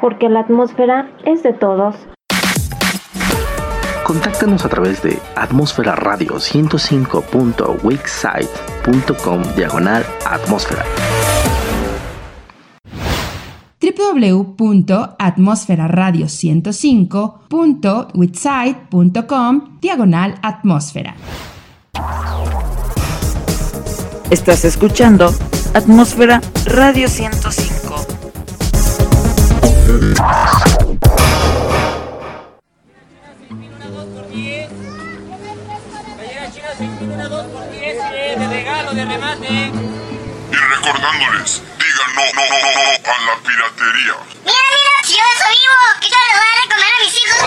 Porque la atmósfera es de todos. Contáctanos a través de atmósfera radio 105.wixsite.com diagonal atmósfera www.atmosferaradio105.witsite.com diagonal atmósfera. Estás escuchando Atmósfera Radio 105. Y recordándoles, digan no, no, no, no, a la piratería. Mira, mira, si yo eso vivo, que yo le voy a Está recomer a mis hijos.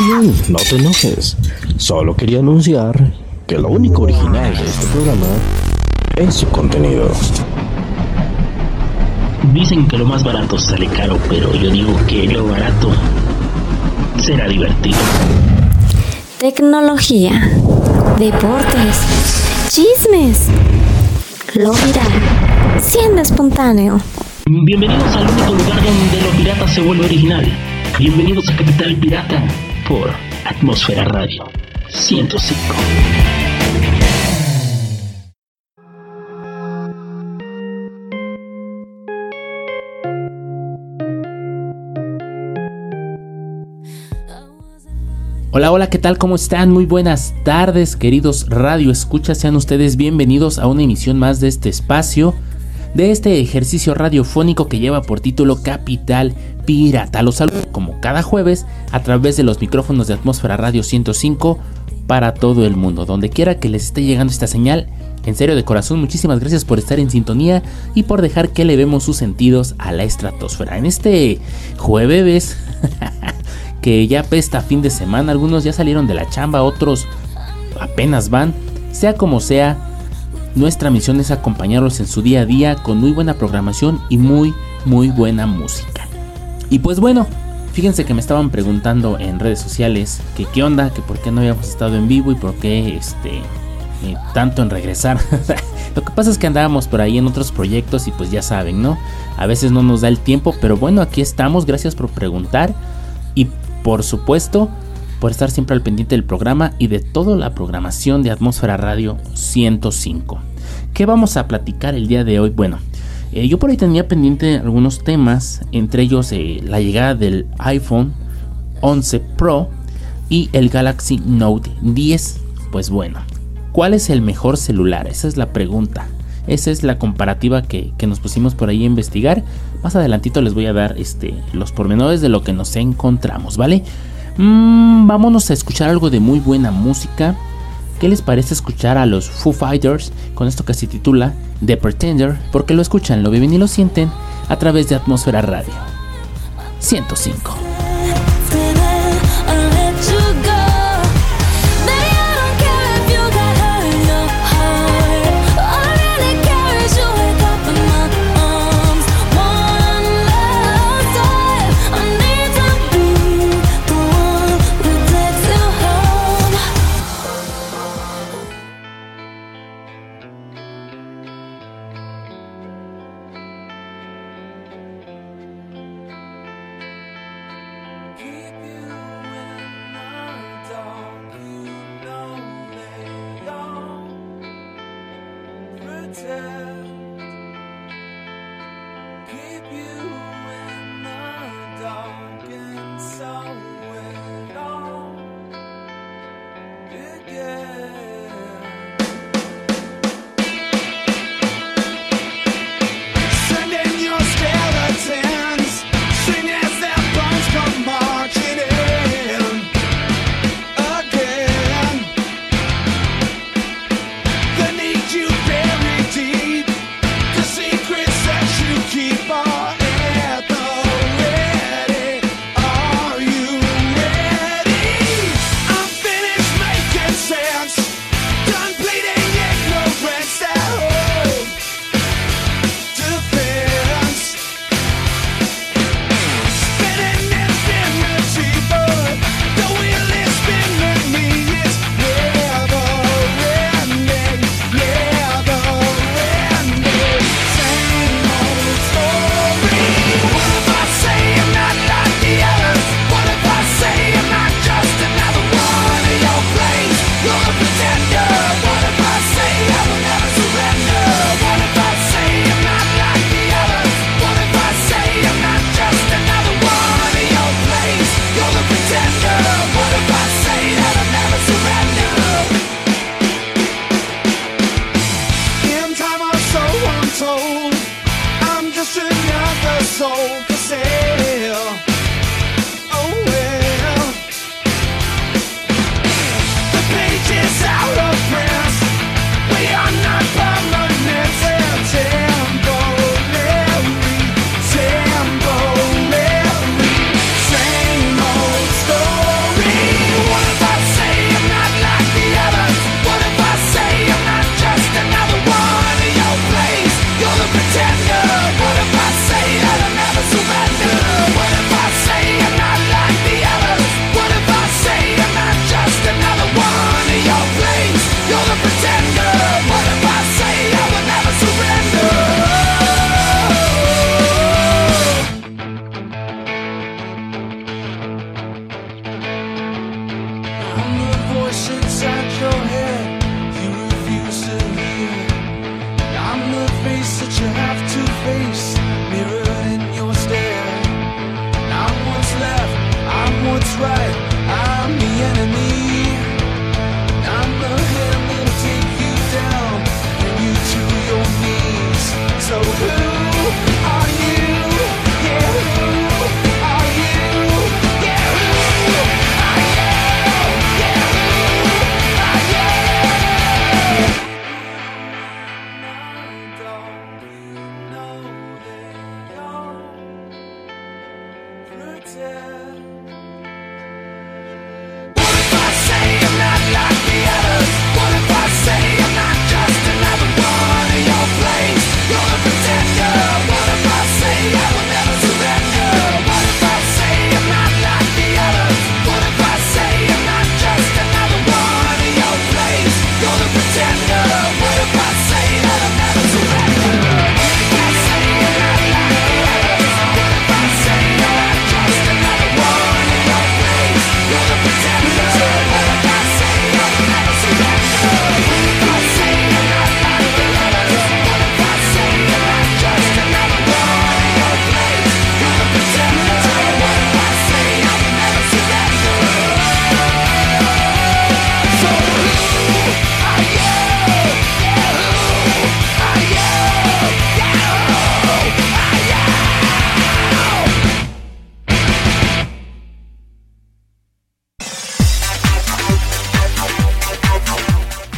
bien, no te enojes. Solo quería anunciar que lo único original de este programa es su contenido. Dicen que lo más barato sale caro, pero yo digo que lo barato será divertido. Tecnología, deportes, chismes, lo viral, siendo espontáneo. Bienvenidos al único lugar donde lo pirata se vuelve original. Bienvenidos a Capital Pirata por Atmósfera Radio 105. Hola, hola, ¿qué tal? ¿Cómo están? Muy buenas tardes, queridos radio escuchas. Sean ustedes bienvenidos a una emisión más de este espacio, de este ejercicio radiofónico que lleva por título Capital Pirata. Los saludo como cada jueves a través de los micrófonos de Atmósfera Radio 105 para todo el mundo. Donde quiera que les esté llegando esta señal, en serio de corazón, muchísimas gracias por estar en sintonía y por dejar que le vemos sus sentidos a la estratosfera. En este jueves que ya pesta fin de semana, algunos ya salieron de la chamba, otros apenas van. Sea como sea, nuestra misión es acompañarlos en su día a día con muy buena programación y muy, muy buena música. Y pues bueno, fíjense que me estaban preguntando en redes sociales que qué onda, que por qué no habíamos estado en vivo y por qué este eh, tanto en regresar. Lo que pasa es que andábamos por ahí en otros proyectos y pues ya saben, ¿no? A veces no nos da el tiempo, pero bueno, aquí estamos, gracias por preguntar y por supuesto por estar siempre al pendiente del programa y de toda la programación de Atmósfera Radio 105. ¿Qué vamos a platicar el día de hoy? Bueno, eh, yo por ahí tenía pendiente algunos temas, entre ellos eh, la llegada del iPhone 11 Pro y el Galaxy Note 10. Pues bueno, ¿cuál es el mejor celular? Esa es la pregunta. Esa es la comparativa que, que nos pusimos por ahí a investigar. Más adelantito les voy a dar este, los pormenores de lo que nos encontramos, ¿vale? Mm, vámonos a escuchar algo de muy buena música. ¿Qué les parece escuchar a los Foo Fighters con esto que se titula The Pretender? Porque lo escuchan, lo viven y lo sienten a través de Atmósfera Radio 105.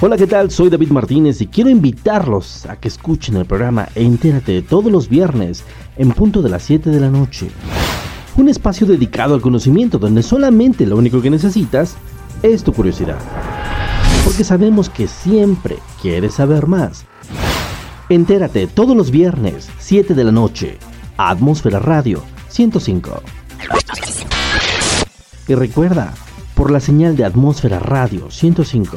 Hola, ¿qué tal? Soy David Martínez y quiero invitarlos a que escuchen el programa Entérate todos los viernes en punto de las 7 de la noche. Un espacio dedicado al conocimiento donde solamente lo único que necesitas es tu curiosidad. Porque sabemos que siempre quieres saber más. Entérate todos los viernes, 7 de la noche. Atmósfera Radio 105. Y recuerda, por la señal de Atmósfera Radio 105.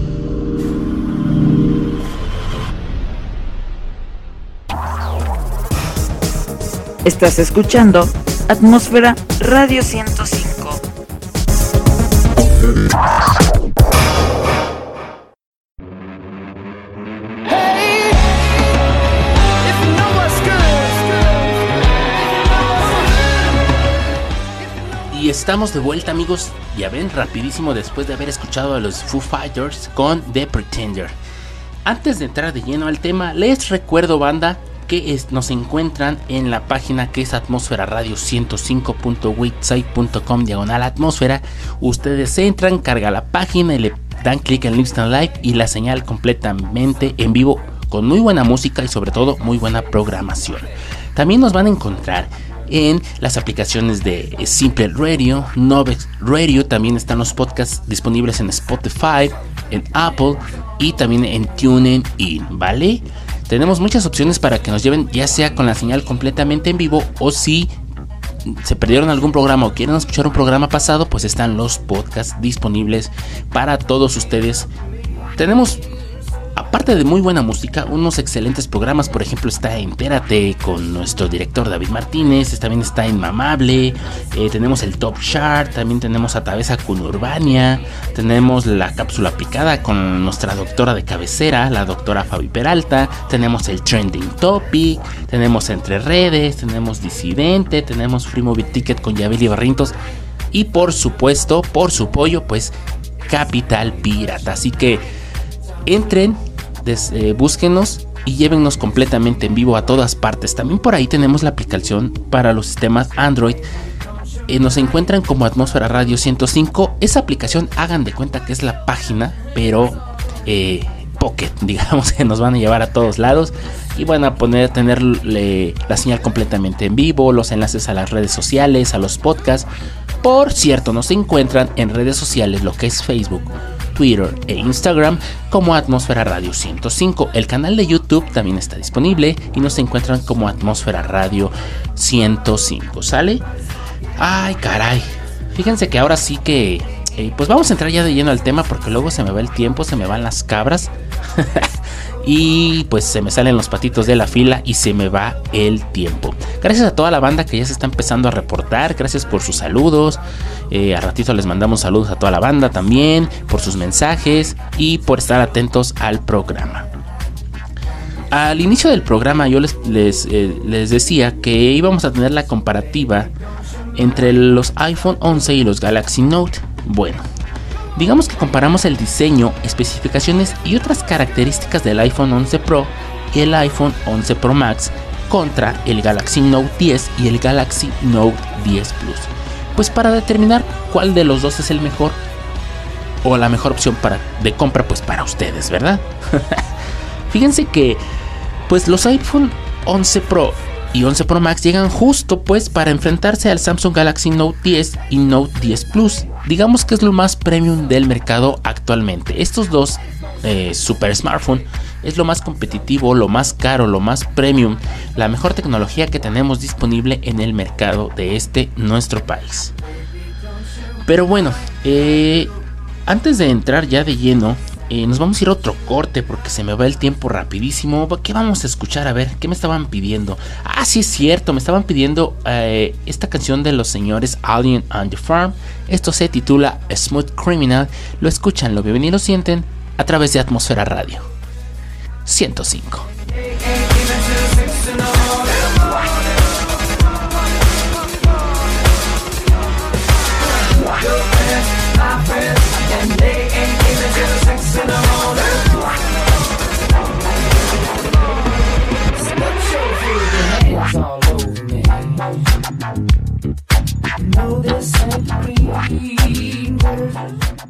Estás escuchando Atmósfera Radio 105. Y estamos de vuelta amigos, ya ven, rapidísimo después de haber escuchado a los Foo Fighters con The Pretender. Antes de entrar de lleno al tema, les recuerdo banda que nos encuentran en la página que es atmósfera radio 105.witsite.com diagonal atmósfera. Ustedes entran, carga la página y le dan clic en Listen Live y la señal completamente en vivo con muy buena música y sobre todo muy buena programación. También nos van a encontrar en las aplicaciones de Simple Radio, Novex Radio, también están los podcasts disponibles en Spotify, en Apple y también en TuneIn, In, ¿vale? Tenemos muchas opciones para que nos lleven ya sea con la señal completamente en vivo o si se perdieron algún programa o quieren escuchar un programa pasado, pues están los podcasts disponibles para todos ustedes. Tenemos aparte de muy buena música, unos excelentes programas. Por ejemplo, está Entérate con nuestro director David Martínez. También está Inmamable. Eh, tenemos el Top Chart. También tenemos Atavesa con Urbania. Tenemos la cápsula picada con nuestra doctora de cabecera, la doctora Fabi Peralta. Tenemos el Trending Topic. Tenemos Entre Redes. Tenemos Disidente. Tenemos Free Movie Ticket con Yabeli Barrientos. Y por supuesto, por su pollo, pues Capital Pirata. Así que entren, des- eh, búsquenos y llévennos completamente en vivo a todas partes. También por ahí tenemos la aplicación para los sistemas Android. Eh, nos encuentran como Atmósfera Radio 105. Esa aplicación hagan de cuenta que es la página, pero eh, Pocket, digamos que nos van a llevar a todos lados y van a poner tener la señal completamente en vivo, los enlaces a las redes sociales, a los podcasts. Por cierto, nos encuentran en redes sociales, lo que es Facebook, Twitter e Instagram como Atmósfera Radio 105. El canal de YouTube también está disponible y nos encuentran como Atmósfera Radio 105. ¿Sale? Ay, caray. Fíjense que ahora sí que... eh, pues vamos a entrar ya de lleno al tema porque luego se me va el tiempo, se me van las cabras. y pues se me salen los patitos de la fila y se me va el tiempo. Gracias a toda la banda que ya se está empezando a reportar, gracias por sus saludos. Eh, a ratito les mandamos saludos a toda la banda también, por sus mensajes y por estar atentos al programa. Al inicio del programa yo les, les, eh, les decía que íbamos a tener la comparativa entre los iPhone 11 y los Galaxy Note. Bueno, digamos que comparamos el diseño, especificaciones y otras características del iPhone 11 Pro y el iPhone 11 Pro Max contra el Galaxy Note 10 y el Galaxy Note 10 Plus. Pues para determinar cuál de los dos es el mejor o la mejor opción para, de compra pues para ustedes, ¿verdad? Fíjense que pues los iPhone 11 Pro y 11 Pro Max llegan justo pues para enfrentarse al Samsung Galaxy Note 10 y Note 10 Plus. Digamos que es lo más premium del mercado actualmente. Estos dos eh, super smartphone es lo más competitivo, lo más caro, lo más premium, la mejor tecnología que tenemos disponible en el mercado de este nuestro país. Pero bueno, eh, antes de entrar ya de lleno, eh, nos vamos a ir a otro corte porque se me va el tiempo rapidísimo. ¿Qué vamos a escuchar? A ver, ¿qué me estaban pidiendo? Ah, sí es cierto, me estaban pidiendo eh, esta canción de los señores Alien and the Farm. Esto se titula Smooth Criminal. Lo escuchan, lo ven y lo sienten a través de Atmósfera Radio 105. Thank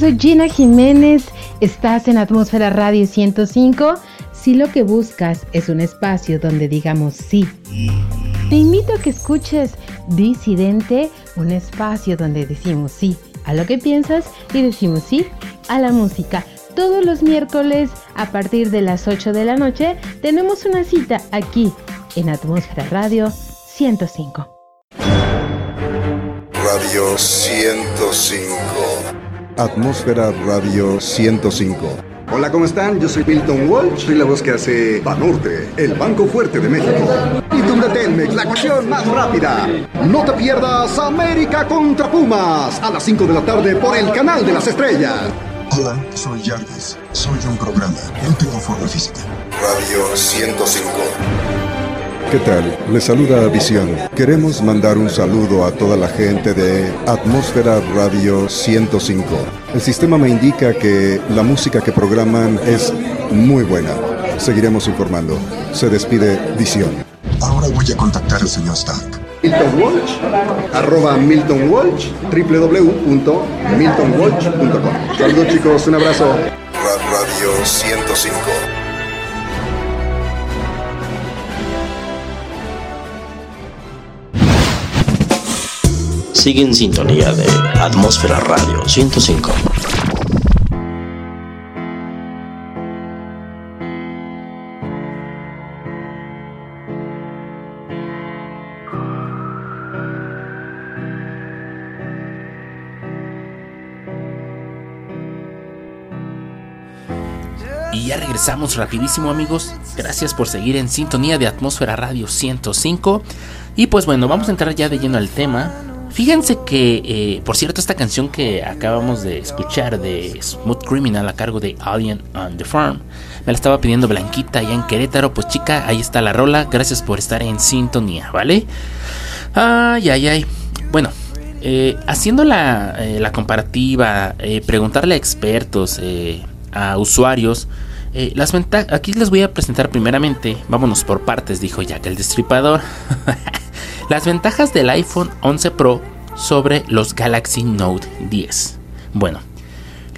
Soy Gina Jiménez. Estás en Atmósfera Radio 105. Si lo que buscas es un espacio donde digamos sí. Te invito a que escuches Disidente, un espacio donde decimos sí a lo que piensas y decimos sí a la música. Todos los miércoles a partir de las 8 de la noche tenemos una cita aquí en Atmósfera Radio 105. Radio 105. Atmósfera Radio 105. Hola, ¿cómo están? Yo soy Milton Walsh, soy la voz que hace Banorte, el Banco Fuerte de México. Y tú Telmex, la acción más rápida. No te pierdas América contra Pumas a las 5 de la tarde por el canal de las estrellas. Hola, soy Jarvis. Soy un programa. No tengo forma física. Radio 105. ¿Qué tal? Les saluda Visión. Queremos mandar un saludo a toda la gente de Atmósfera Radio 105. El sistema me indica que la música que programan es muy buena. Seguiremos informando. Se despide Visión. Ahora voy a contactar al señor Stark. Milton Walsh, arroba Milton Walsh, www.miltonwalsh.com. Saludos chicos, un abrazo. Radio 105. Sigue en sintonía de Atmósfera Radio 105. Y ya regresamos rapidísimo amigos. Gracias por seguir en sintonía de Atmósfera Radio 105. Y pues bueno, vamos a entrar ya de lleno al tema. Fíjense que, eh, por cierto, esta canción que acabamos de escuchar de Smooth Criminal a cargo de Alien on the Farm, me la estaba pidiendo Blanquita allá en Querétaro. Pues chica, ahí está la rola. Gracias por estar en sintonía, ¿vale? Ay, ay, ay. Bueno, eh, haciendo la, eh, la comparativa, preguntarle a expertos, a usuarios, eh, las. Aquí les voy a presentar primeramente, vámonos por partes, dijo Jack el Destripador. las ventajas del iPhone 11 Pro sobre los Galaxy Note 10. Bueno,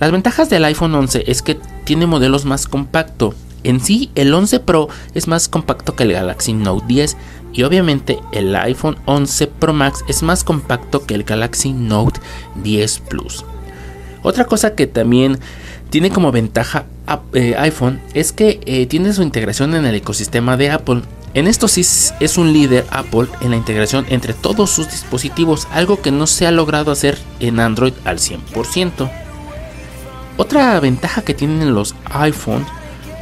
las ventajas del iPhone 11 es que tiene modelos más compacto. En sí, el 11 Pro es más compacto que el Galaxy Note 10 y obviamente el iPhone 11 Pro Max es más compacto que el Galaxy Note 10 Plus. Otra cosa que también tiene como ventaja eh, iPhone es que eh, tiene su integración en el ecosistema de Apple. En esto sí es un líder Apple en la integración entre todos sus dispositivos, algo que no se ha logrado hacer en Android al 100%. Otra ventaja que tienen los iPhone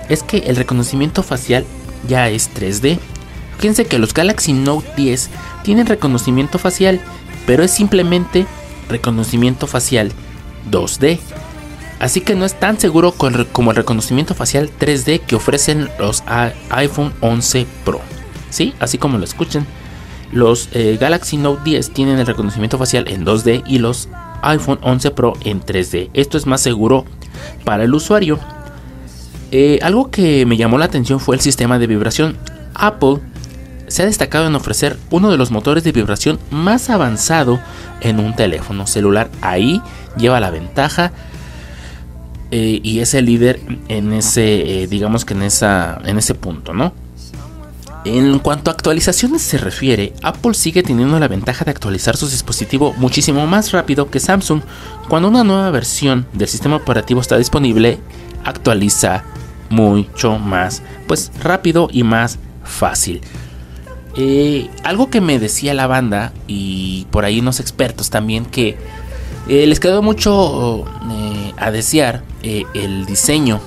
es que el reconocimiento facial ya es 3D. Fíjense que los Galaxy Note 10 tienen reconocimiento facial, pero es simplemente reconocimiento facial 2D. Así que no es tan seguro como el reconocimiento facial 3D que ofrecen los iPhone 11 Pro. ¿Sí? Así como lo escuchen. Los eh, Galaxy Note 10 tienen el reconocimiento facial en 2D y los iPhone 11 Pro en 3D. Esto es más seguro para el usuario. Eh, algo que me llamó la atención fue el sistema de vibración. Apple se ha destacado en ofrecer uno de los motores de vibración más avanzado en un teléfono celular. Ahí lleva la ventaja eh, y es el líder en ese, eh, digamos que en, esa, en ese punto, ¿no? En cuanto a actualizaciones se refiere, Apple sigue teniendo la ventaja de actualizar su dispositivo muchísimo más rápido que Samsung. Cuando una nueva versión del sistema operativo está disponible, actualiza mucho más, pues rápido y más fácil. Eh, algo que me decía la banda y por ahí unos expertos también que eh, les quedó mucho eh, a desear eh, el diseño.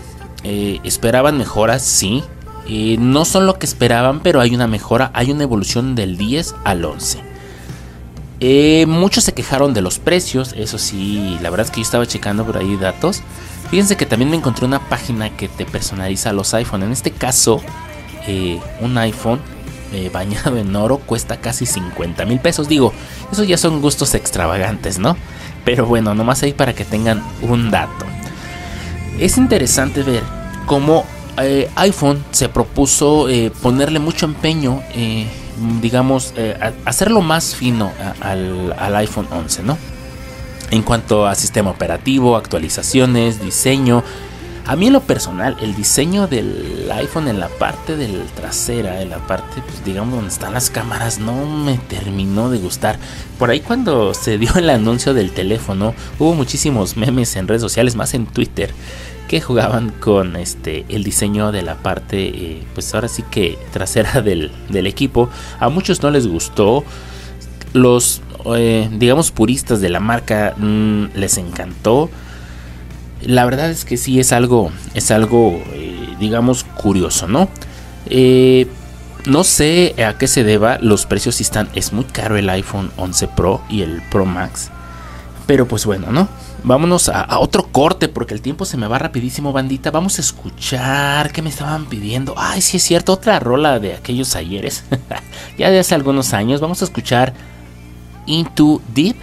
Esperaban mejoras, sí. No son lo que esperaban, pero hay una mejora, hay una evolución del 10 al 11. Eh, muchos se quejaron de los precios, eso sí, la verdad es que yo estaba checando por ahí datos. Fíjense que también me encontré una página que te personaliza los iPhone. En este caso, un iPhone bañado en oro cuesta casi 50 mil pesos. Digo, esos ya son gustos extravagantes, ¿no? Pero bueno, nomás ahí para que tengan un dato. Es interesante ver cómo eh, iPhone se propuso eh, ponerle mucho empeño, eh, digamos, hacerlo más fino al, al iPhone 11, ¿no? en cuanto a sistema operativo, actualizaciones, diseño. A mí en lo personal, el diseño del iPhone en la parte del trasera, en la parte, pues, digamos, donde están las cámaras, no me terminó de gustar. Por ahí cuando se dio el anuncio del teléfono, hubo muchísimos memes en redes sociales, más en Twitter, que jugaban con este el diseño de la parte, eh, pues ahora sí que trasera del, del equipo. A muchos no les gustó. Los, eh, digamos, puristas de la marca mm, les encantó. La verdad es que sí es algo, es algo, eh, digamos, curioso, ¿no? Eh, no sé a qué se deba, los precios están, es muy caro el iPhone 11 Pro y el Pro Max. Pero pues bueno, ¿no? Vámonos a, a otro corte porque el tiempo se me va rapidísimo, bandita. Vamos a escuchar qué me estaban pidiendo. Ay, sí es cierto, otra rola de aquellos ayeres. ya de hace algunos años. Vamos a escuchar Into Deep.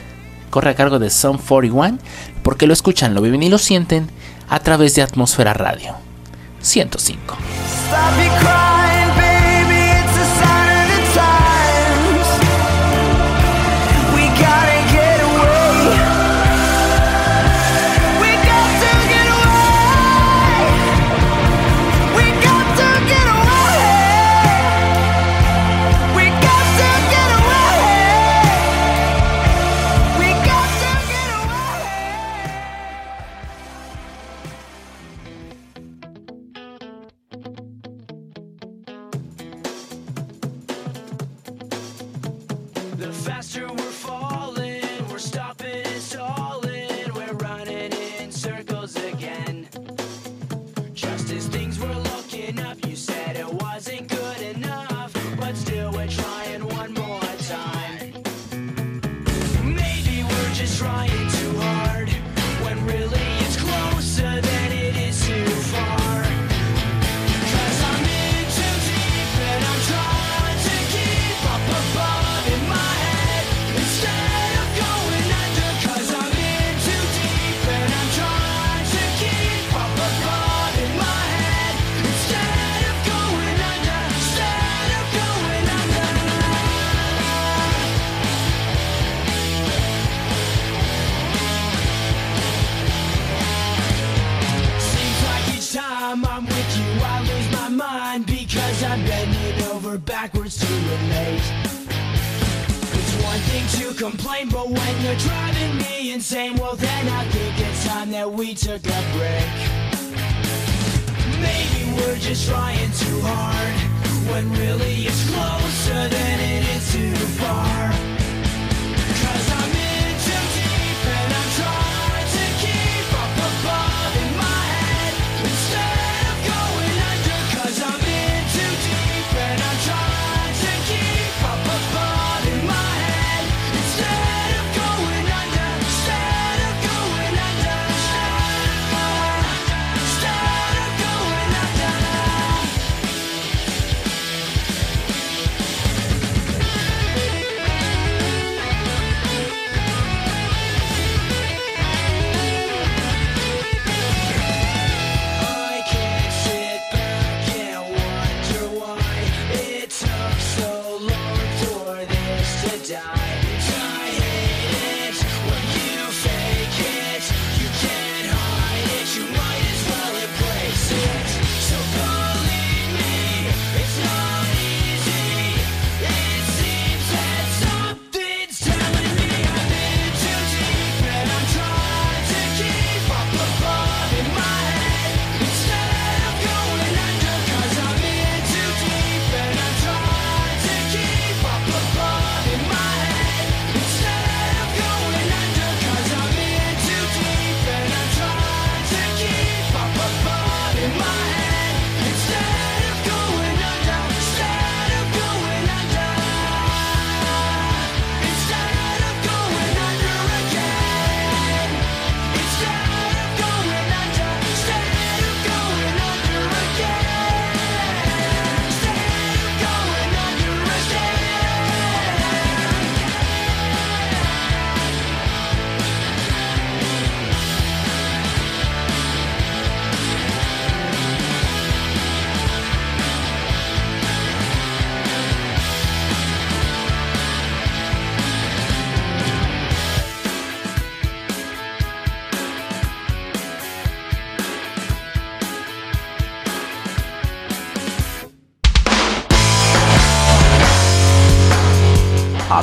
Corre a cargo de Sun 41 porque lo escuchan, lo viven y lo sienten a través de Atmósfera Radio 105.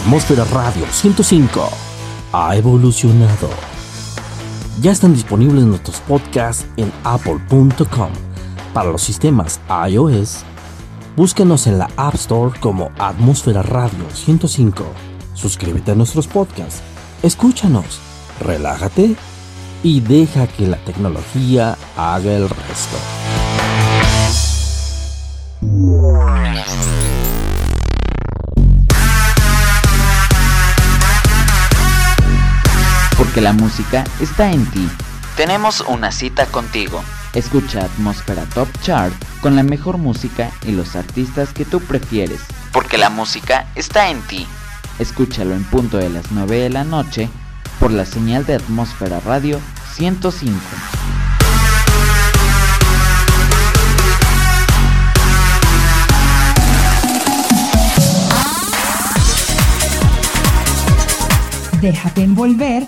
Atmósfera Radio 105 ha evolucionado. Ya están disponibles nuestros podcasts en apple.com para los sistemas iOS. Búsquenos en la App Store como Atmósfera Radio 105. Suscríbete a nuestros podcasts, escúchanos, relájate y deja que la tecnología haga el resto. Porque la música está en ti. Tenemos una cita contigo. Escucha Atmósfera Top Chart con la mejor música y los artistas que tú prefieres. Porque la música está en ti. Escúchalo en punto de las 9 de la noche por la señal de Atmósfera Radio 105. Déjate envolver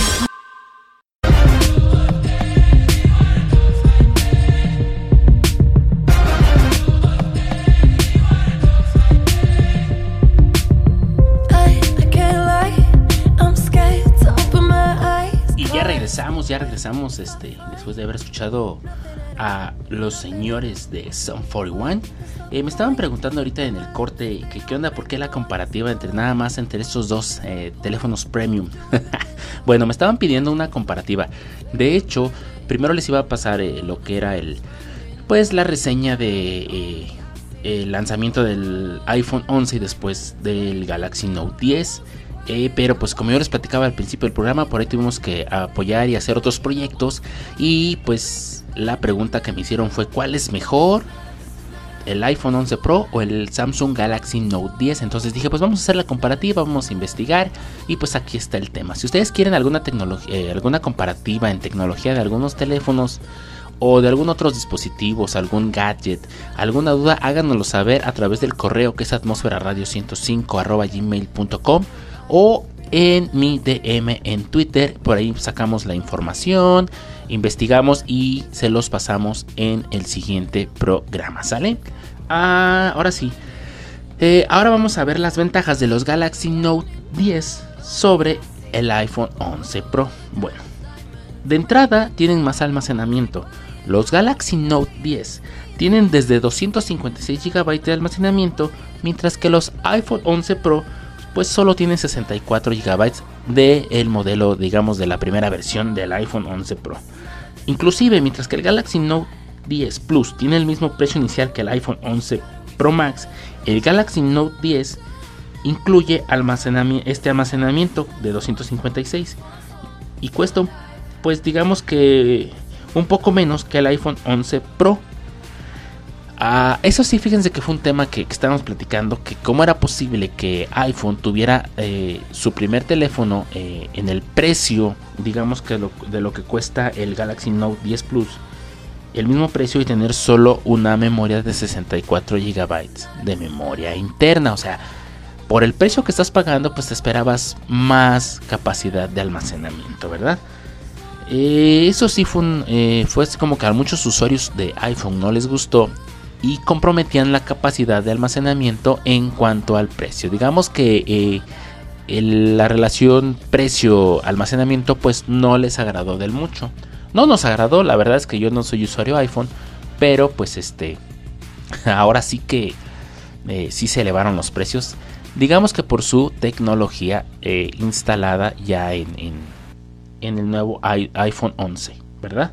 ya regresamos este, después de haber escuchado a los señores de Sun 41. Eh, me estaban preguntando ahorita en el corte que qué onda, por qué la comparativa entre nada más entre estos dos eh, teléfonos premium. bueno, me estaban pidiendo una comparativa. De hecho, primero les iba a pasar eh, lo que era el, pues la reseña de el lanzamiento del iPhone 11 y después del Galaxy Note 10. Eh, pero pues como yo les platicaba al principio del programa, por ahí tuvimos que apoyar y hacer otros proyectos. Y pues la pregunta que me hicieron fue ¿cuál es mejor? ¿El iPhone 11 Pro o el Samsung Galaxy Note 10? Entonces dije pues vamos a hacer la comparativa, vamos a investigar. Y pues aquí está el tema. Si ustedes quieren alguna, eh, alguna comparativa en tecnología de algunos teléfonos o de algún otros dispositivos, algún gadget, alguna duda, háganoslo saber a través del correo que es atmósferaradio 105 gmail.com o en mi DM en Twitter. Por ahí sacamos la información, investigamos y se los pasamos en el siguiente programa. ¿Sale? Ah, ahora sí. Eh, ahora vamos a ver las ventajas de los Galaxy Note 10 sobre el iPhone 11 Pro. Bueno, de entrada tienen más almacenamiento. Los Galaxy Note 10 tienen desde 256 GB de almacenamiento, mientras que los iPhone 11 Pro pues solo tienen 64 GB del el modelo, digamos, de la primera versión del iPhone 11 Pro. Inclusive, mientras que el Galaxy Note 10 Plus tiene el mismo precio inicial que el iPhone 11 Pro Max, el Galaxy Note 10 incluye almacenamiento, este almacenamiento de 256 y cuesta, pues digamos que un poco menos que el iPhone 11 Pro. Ah, eso sí, fíjense que fue un tema que, estábamos platicando, que cómo era posible que iPhone tuviera eh, su primer teléfono eh, en el precio, digamos que de lo que cuesta el Galaxy Note 10 Plus, el mismo precio y tener solo una memoria de 64 GB de memoria interna, o sea, por el precio que estás pagando, pues te esperabas más capacidad de almacenamiento, ¿verdad? Eh, eso sí fue, un, fue como que a muchos usuarios de iPhone no les gustó y comprometían la capacidad de almacenamiento en cuanto al precio. Digamos que eh, la relación precio-almacenamiento pues no les agradó del mucho. No nos agradó, la verdad es que yo no soy usuario iPhone, pero pues este, ahora sí que eh, sí se elevaron los precios. Digamos que por su tecnología eh, instalada ya en, en- en el nuevo iPhone 11, ¿verdad?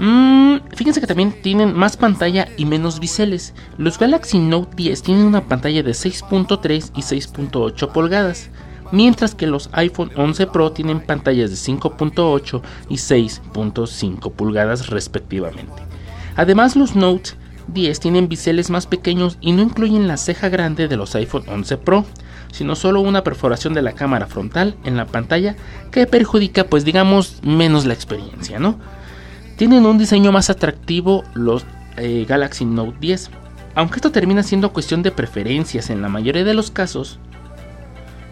Mm, fíjense que también tienen más pantalla y menos biseles. Los Galaxy Note 10 tienen una pantalla de 6.3 y 6.8 pulgadas, mientras que los iPhone 11 Pro tienen pantallas de 5.8 y 6.5 pulgadas respectivamente. Además, los Note 10 tienen biseles más pequeños y no incluyen la ceja grande de los iPhone 11 Pro, sino solo una perforación de la cámara frontal en la pantalla que perjudica, pues digamos, menos la experiencia, ¿no? Tienen un diseño más atractivo los eh, Galaxy Note 10. Aunque esto termina siendo cuestión de preferencias en la mayoría de los casos,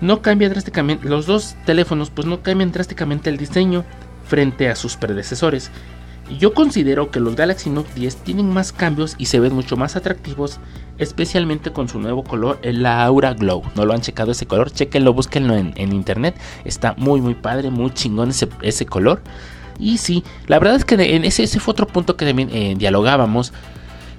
no cambia drásticamente, los dos teléfonos pues no cambian drásticamente el diseño frente a sus predecesores. Yo considero que los Galaxy Note 10 tienen más cambios y se ven mucho más atractivos, especialmente con su nuevo color, el Aura Glow. No lo han checado ese color, chequenlo, búsquenlo en, en internet. Está muy, muy padre, muy chingón ese, ese color. Y sí, la verdad es que en ese, fue otro punto que también eh, dialogábamos.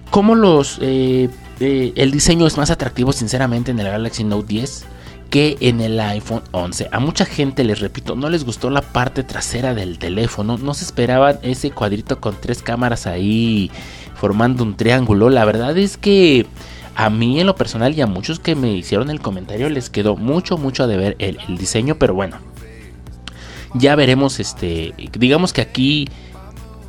Cómo los, eh, eh, el diseño es más atractivo, sinceramente, en el Galaxy Note 10 que en el iPhone 11. A mucha gente, les repito, no les gustó la parte trasera del teléfono. No se esperaban ese cuadrito con tres cámaras ahí formando un triángulo. La verdad es que a mí en lo personal y a muchos que me hicieron el comentario les quedó mucho, mucho de ver el diseño. Pero bueno, ya veremos, este, digamos que aquí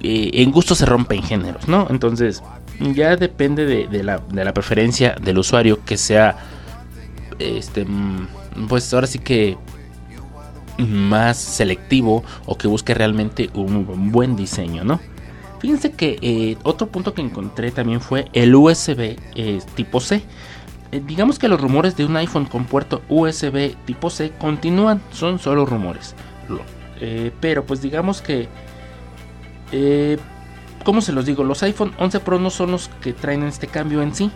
eh, en gusto se rompen géneros, ¿no? Entonces ya depende de, la, de la preferencia del usuario que sea este mm, pues ahora sí que más selectivo o que busque realmente un buen diseño, ¿no? Fíjense que eh, otro punto que encontré también fue el USB eh, tipo C. Digamos que los rumores de un iPhone con puerto USB tipo C continúan, son solo rumores. Eh, pero pues digamos que, eh, ¿cómo se los digo? Los iPhone 11 Pro no son los que traen este cambio en sí.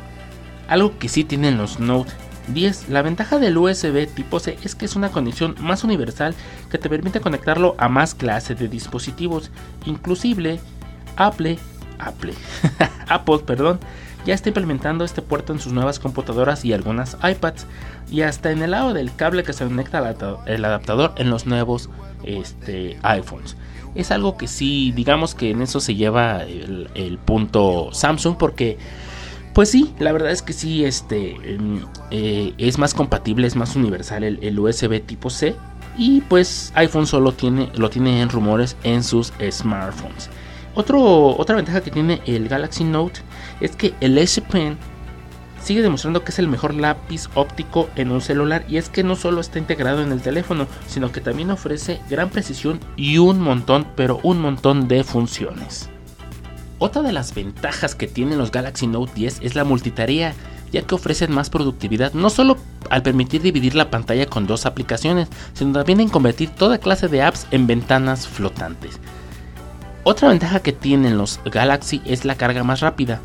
Algo que sí tienen los Note 10. La ventaja del USB tipo C es que es una conexión más universal que te permite conectarlo a más clases de dispositivos. Inclusive Apple, Apple, Apple, perdón, ya está implementando este puerto en sus nuevas computadoras y algunas iPads. Y hasta en el lado del cable que se conecta al adaptador en los nuevos este, iPhones. Es algo que sí, digamos que en eso se lleva el, punto Samsung porque... Pues sí, la verdad es que sí, este eh, es más compatible, es más universal el, USB tipo C. Y pues iPhone solo tiene, lo tiene en rumores en sus smartphones. Otra ventaja que tiene el Galaxy Note es que el S Pen sigue demostrando que es el mejor lápiz óptico en un celular y es que no solo está integrado en el teléfono, sino que también ofrece gran precisión y un montón, pero un montón de funciones. Otra de las ventajas que tienen los Galaxy Note 10 es la multitarea, ya que ofrecen más productividad, no solo al permitir dividir la pantalla con dos aplicaciones, sino también en convertir toda clase de apps en ventanas flotantes. Otra ventaja que tienen los Galaxy es la carga más rápida.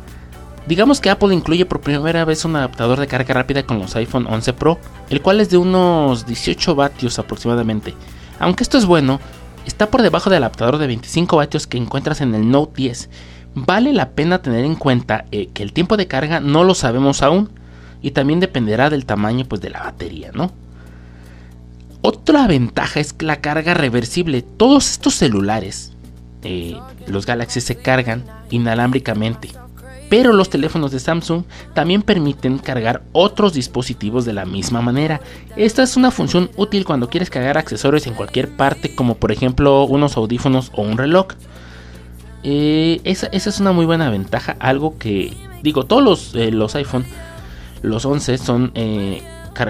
Digamos que Apple incluye por primera vez un adaptador de carga rápida con los iPhone 11 Pro, el cual es de unos 18 vatios aproximadamente. Aunque esto es bueno, está por debajo del adaptador de 25 vatios que encuentras en el Note 10. Vale la pena tener en cuenta eh, que el tiempo de carga no lo sabemos aún y también dependerá del tamaño pues, de la batería, ¿no? Otra ventaja es la carga reversible. Todos estos celulares, eh, los Galaxy se cargan inalámbricamente pero los teléfonos de Samsung también permiten cargar otros dispositivos de la misma manera. Esta es una función útil cuando quieres cargar accesorios en cualquier parte, como por ejemplo unos audífonos o un reloj. Eh, esa, es una muy buena ventaja, algo que digo, todos los, eh, los iPhone, los 11 son... Eh,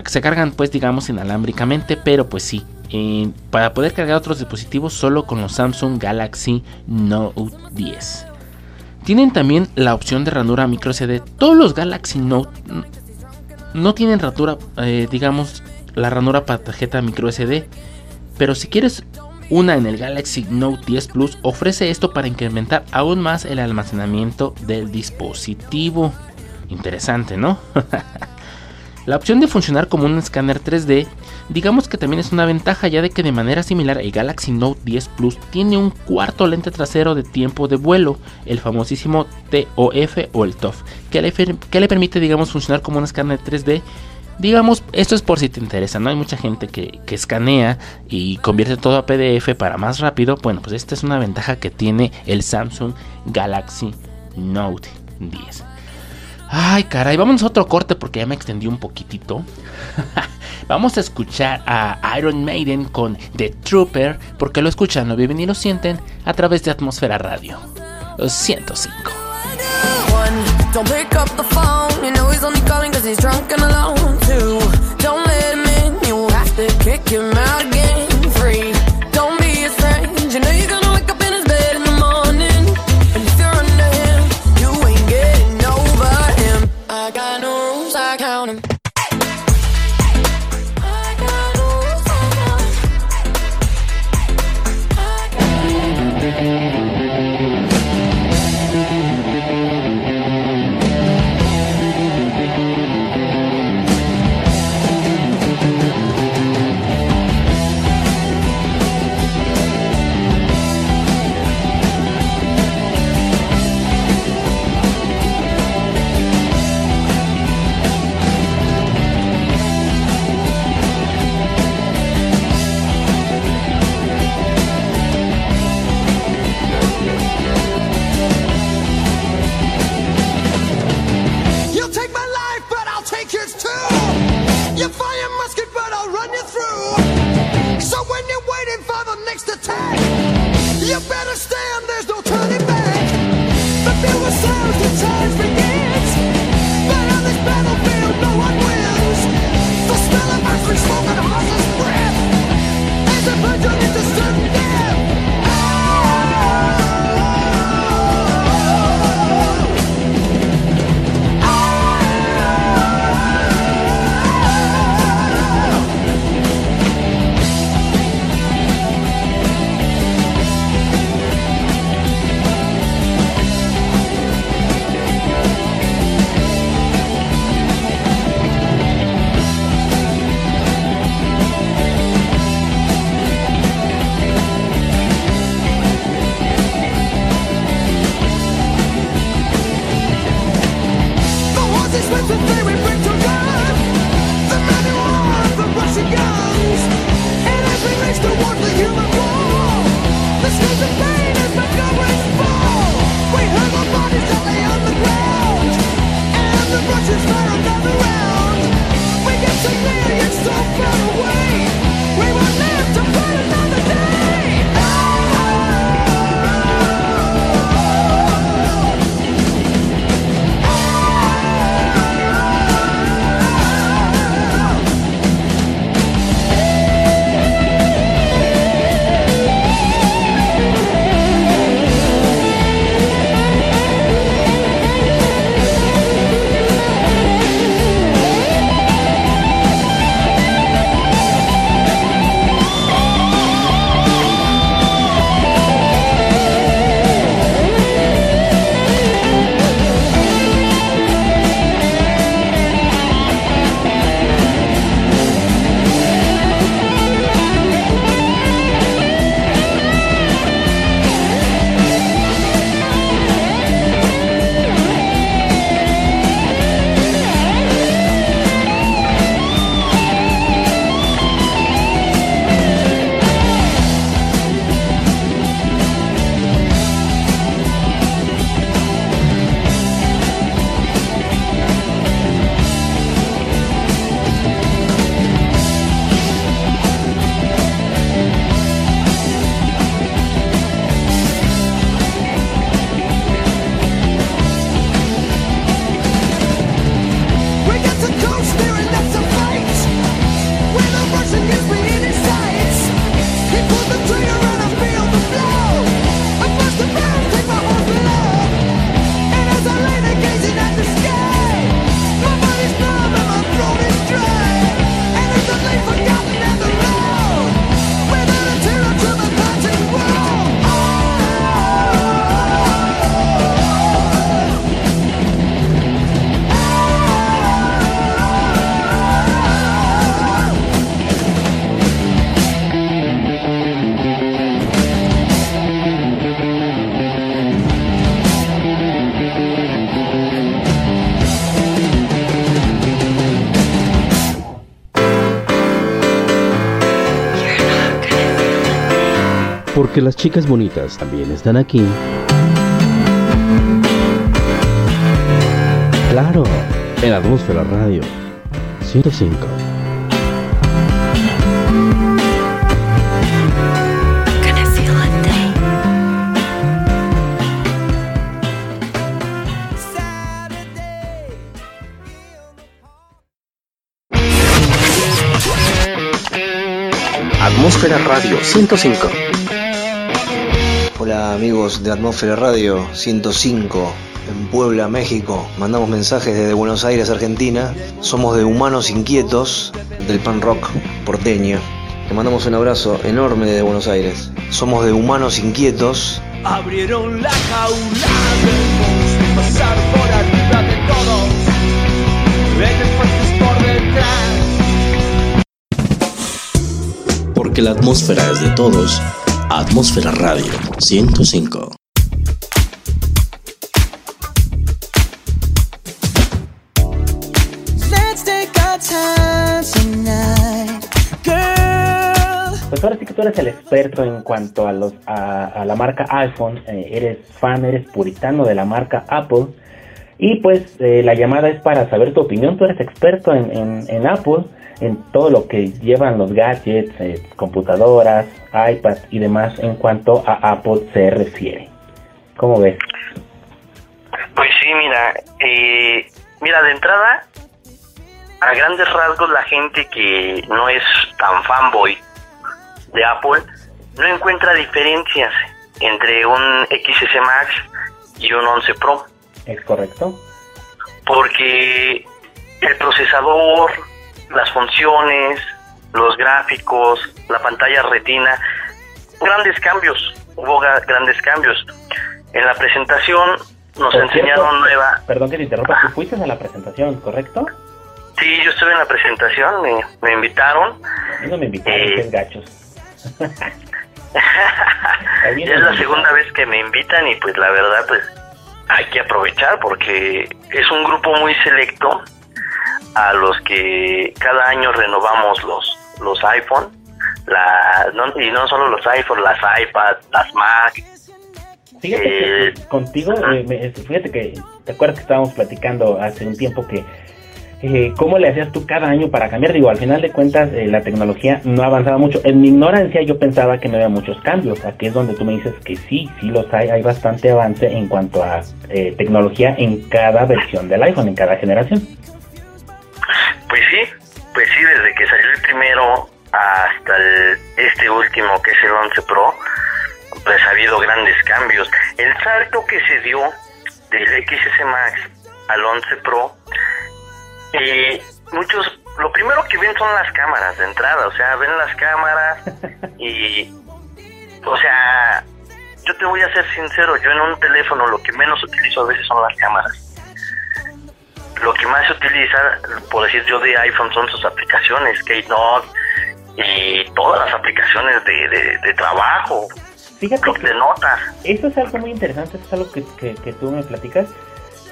se cargan pues digamos inalámbricamente, pero pues sí, para poder cargar otros dispositivos solo con los Samsung Galaxy Note 10. Tienen también la opción de ranura micro SD. Todos los Galaxy Note no tienen ranura, eh, digamos, la ranura para tarjeta micro SD. Pero si quieres una en el Galaxy Note 10 Plus, ofrece esto para incrementar aún más el almacenamiento del dispositivo. Interesante, ¿no? la opción de funcionar como un escáner 3D Digamos que también es una ventaja ya de que de manera similar el Galaxy Note 10 Plus tiene un cuarto lente trasero de tiempo de vuelo, el famosísimo TOF o el TOF, que le, permite digamos funcionar como un escáner 3D digamos, esto es por si te interesa, ¿no? Hay mucha gente que, que, escanea y convierte todo a PDF para más rápido. Bueno, pues esta es una ventaja que tiene el Samsung Galaxy Note 10. Ay, caray, vamos a otro corte porque ya me extendí un poquitito. Vamos a escuchar a Iron Maiden con The Trooper, porque lo escuchan, lo viven y lo sienten a través de Atmósfera Radio. 105. Don't to Porque las chicas bonitas también están aquí. Claro, en Atmósfera Radio 105. Atmósfera Radio 105. Amigos de Atmósfera Radio 105 en Puebla, México. Mandamos mensajes desde Buenos Aires, Argentina. Somos de Humanos Inquietos del pan rock porteño. Te mandamos un abrazo enorme desde Buenos Aires. Somos de Humanos Inquietos. Abrieron la jaula pasar por arriba de todos. Elefantes por detrás. Porque la atmósfera es de todos. Atmósfera Radio 105. Let's take our time tonight, girl. Pues ahora sí que tú eres el experto en cuanto a los a, a la marca iPhone, eh, eres fan, eres puritano de la marca Apple. Y pues eh, la llamada es para saber tu opinión, tú eres experto en, en- en Apple. En todo lo que llevan los gadgets, eh, computadoras, iPad y demás en cuanto a Apple se refiere. ¿Cómo ves? Pues sí, mira, eh, mira, de entrada, a grandes rasgos la gente que no es tan fanboy de Apple no encuentra diferencias entre un XS Max y un 11 Pro. ¿Es correcto? Porque el procesador, las funciones, los gráficos, la pantalla retina, grandes cambios, hubo grandes cambios. En la presentación nos Por enseñaron cierto, nueva... Perdón que te interrumpa, tú fuiste a la presentación, ¿correcto? Sí, yo estuve en la presentación, me, me invitaron. A mí no me invitaron, Eh. gachos. Ya es la segunda vez que me invitan y pues la verdad pues hay que aprovechar porque es un grupo muy selecto a los que cada año renovamos los los iPhone la, no- y no solo los iPhone, las iPad, las Mac. Fíjate Eh, que contigo, eh, me- fíjate que, ¿te acuerdas que estábamos platicando hace un tiempo que eh, cómo le hacías tú cada año para cambiar? Digo, al final de cuentas eh, la tecnología no ha avanzado mucho. En mi ignorancia yo pensaba que no había muchos cambios. Aquí es donde tú me dices que sí, sí los hay. Hay bastante avance en cuanto a eh, tecnología en cada versión del iPhone, en cada generación. Pues sí, pues sí, desde que salió el primero hasta el- este último que es el 11 Pro, pues ha habido grandes cambios. El salto que se dio del XS Max al 11 Pro, eh, muchos, lo primero que ven son las cámaras de entrada, o sea, ven las cámaras y, o sea, yo te voy a ser sincero, yo en un teléfono lo que menos utilizo a veces son las cámaras lo que más se utiliza, por decir yo de iPhone, son sus aplicaciones, Keynote y todas las aplicaciones de, de, de trabajo, Fíjate de notas. Eso es algo muy interesante, eso es algo que, que- que tú me platicas.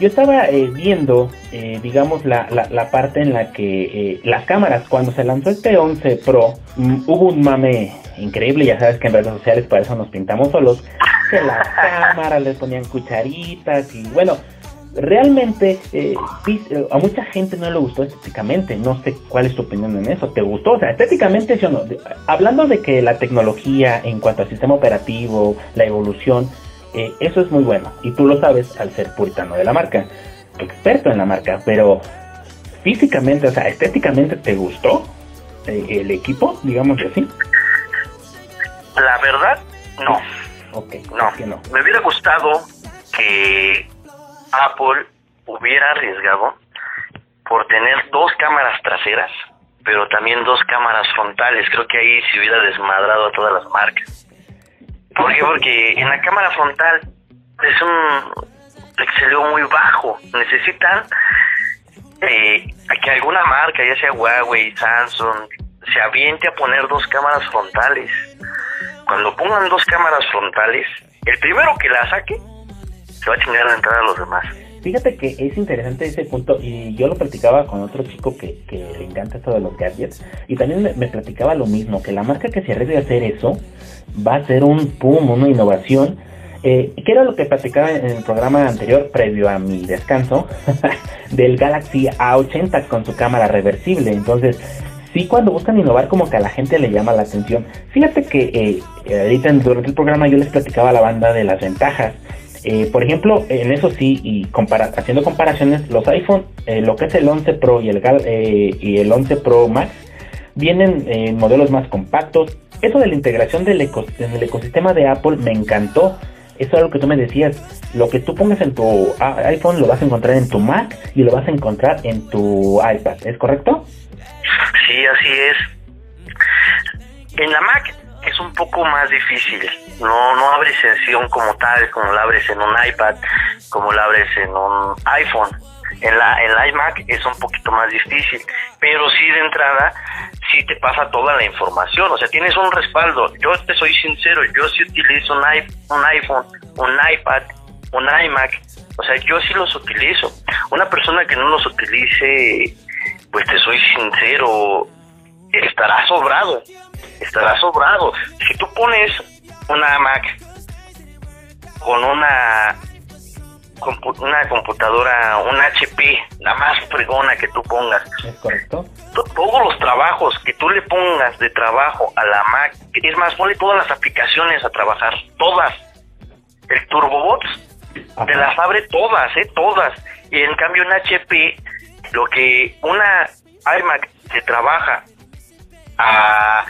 Yo estaba eh, viendo, eh, digamos, la, la, la parte en la que eh, las cámaras, cuando se lanzó este 11 Pro, mm, hubo un mame increíble, ya sabes que en redes sociales para eso nos pintamos solos, que las cámaras les ponían cucharitas y bueno, realmente eh, eh, a mucha gente no le gustó estéticamente, no sé cuál es tu opinión en eso, ¿te gustó? O sea, estéticamente sí o no, hablando de que la tecnología en cuanto al sistema operativo, la evolución, eh, eso es muy bueno y tú lo sabes al ser puritano de la marca, experto en la marca, pero físicamente, o sea, estéticamente te gustó eh, el equipo, digamos así. La verdad, no. Ok, no. que no. Me hubiera gustado que Apple hubiera arriesgado por tener dos cámaras traseras, pero también dos cámaras frontales. Creo que ahí se hubiera desmadrado a todas las marcas. ¿Por qué? Porque en la cámara frontal es un pixeleo muy bajo. Necesitan eh, que alguna marca, ya sea Huawei, Samsung, se aviente a poner dos cámaras frontales. Cuando pongan dos cámaras frontales, el primero que la saque va a chingar la entrada a los demás. Fíjate que es interesante ese punto y yo lo platicaba con otro chico que, que le encanta esto de los gadgets y también me, platicaba lo mismo, que la marca que se arriesgue a hacer eso va a ser un pum, una innovación. Eh, que era lo que platicaba en el programa anterior, previo a mi descanso, del Galaxy A80 con su cámara reversible. Entonces, sí, cuando buscan innovar, como que a la gente le llama la atención. Fíjate que eh, ahorita durante el programa yo les platicaba a la banda de las ventajas. Eh, por ejemplo, en eso sí, y compara- haciendo comparaciones, los iPhone, eh, lo que es el 11 Pro y el, Gal- eh, y el 11 Pro Max, vienen en modelos más compactos. Eso de la integración del eco- en el ecosistema de Apple me encantó. Eso es lo que tú me decías. Lo que tú pongas en tu iPhone lo vas a encontrar en tu Mac y lo vas a encontrar en tu iPad. ¿Es correcto? Sí, así es. En la Mac es un poco más difícil. No, no abres sesión como tal, como la abres en un iPad, como la abres en un iPhone. En la, en la iMac es un poquito más difícil, pero sí de entrada sí te pasa toda la información, o sea, tienes un respaldo. Yo te soy sincero, yo sí utilizo un, un iPhone, un iPad, un iMac, o sea, yo sí los utilizo. Una persona que no los utilice, pues te soy sincero, estará sobrado, estará sobrado. Si tú pones una Mac con una compu- una computadora, un HP, la más fregona que tú pongas. ¿Es correcto? To- Todos los trabajos que tú le pongas de trabajo a la Mac, es más, ponle todas las aplicaciones a trabajar, todas. El TurboBots te las abre todas, ¿eh? Todas. Y en cambio un HP, lo que una iMac te trabaja a,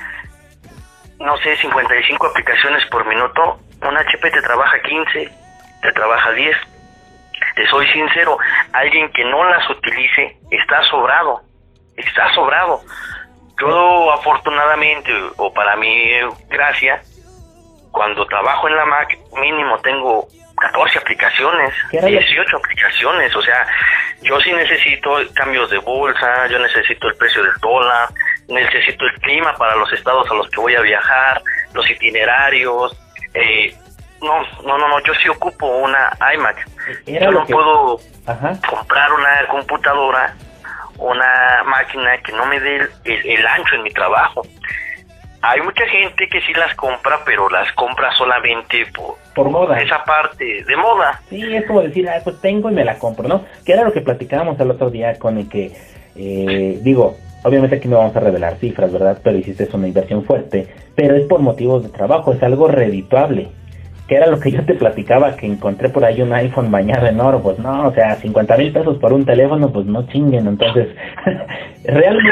no sé, 55 aplicaciones por minuto, un HP te trabaja 15, te trabaja 10. Te soy sincero, alguien que no las utilice está sobrado, está sobrado. Yo afortunadamente, o para mi gracia, cuando trabajo en la Mac, mínimo tengo 14 aplicaciones, ¿Qué era lo- 18 aplicaciones, o sea, yo sí necesito cambios de bolsa, yo necesito el precio del dólar, necesito el clima para los estados a los que voy a viajar, los itinerarios, eh, no, no, no, no, yo sí ocupo una iMac, yo no que- puedo Ajá. comprar una computadora, una máquina que no me dé el, el- el ancho en mi trabajo. Hay mucha gente que sí las compra, pero las compra solamente por, Por moda. esa parte de moda. Sí, es como decir, ah, pues tengo y me la compro, ¿no? Que era lo que platicábamos el otro día con el que, eh, digo, obviamente aquí no vamos a revelar cifras, ¿verdad? Pero hiciste una inversión fuerte, pero es por motivos de trabajo, es algo redituable. Que era lo que yo te platicaba, que encontré por ahí un iPhone bañado en oro, pues no, o sea, 50 mil pesos por un teléfono, pues no chinguen, entonces, realmente,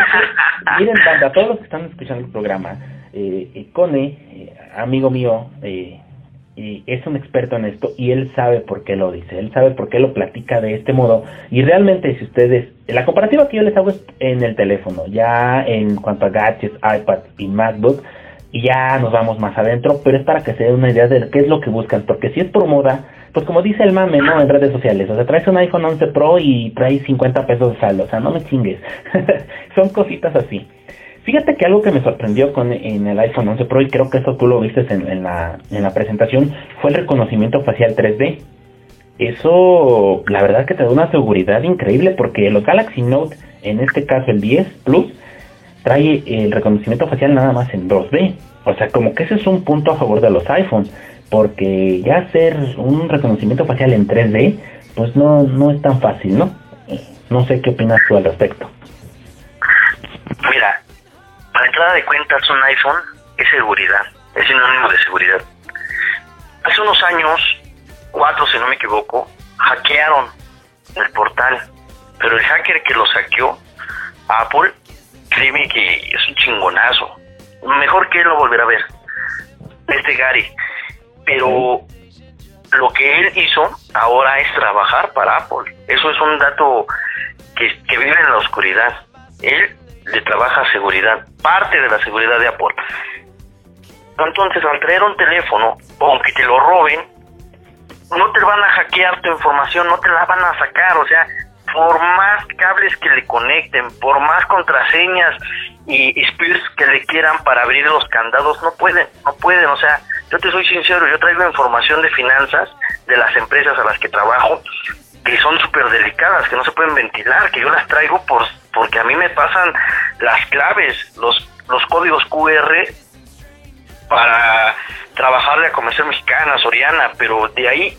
miren, banda, todos los que están escuchando el programa, eh, eh, Cone, eh, amigo mío, eh, es un experto en esto y él sabe por qué lo dice, él sabe por qué lo platica de este modo y realmente si ustedes, la comparativa que yo les hago es en el teléfono, ya en cuanto a gadgets, iPad y MacBook y ya nos vamos más adentro, pero es para que se den una idea de qué es lo que buscan, porque si es por moda, pues como dice el mame, ¿no? En redes sociales, o sea, traes un iPhone 11 Pro y traes 50 pesos de saldo, o sea, no me chingues, son cositas así. Fíjate que algo que me sorprendió con en el iPhone 11 Pro, y creo que eso tú lo viste en, en la, en la presentación, fue el reconocimiento facial 3D. Eso, la verdad que te da una seguridad increíble porque los Galaxy Note, en este caso el 10 Plus, trae el reconocimiento facial nada más en 2D. O sea, como que ese es un punto a favor de los iPhones, porque ya hacer un reconocimiento facial en 3D, pues no, no es tan fácil, ¿no? No sé qué opinas tú al respecto. Mira, para entrada de cuentas un iPhone es seguridad, es sinónimo de seguridad. Hace unos años, no me equivoco, hackearon el portal, pero el hacker que lo saqueó, Apple, créeme que es un chingonazo. Mejor que él lo volverá a ver, este Gary. Pero lo que él hizo ahora es trabajar para Apple. Eso es un dato que, que vive en la oscuridad. Él le trabaja seguridad, parte de la seguridad de Apple. Entonces, al traer un teléfono, aunque te lo roben, no te van a hackear tu información, no te la van a sacar, o sea, por más cables que le conecten, por más contraseñas y spears que le quieran para abrir los candados, no pueden, no pueden, o sea, yo te soy sincero, yo traigo información de finanzas de las empresas a las que trabajo que son súper delicadas, que no se pueden ventilar, que yo las traigo por, porque a mí me pasan las claves, los, los códigos QR para trabajarle a Comercial Mexicana, Soriana, pero de ahí,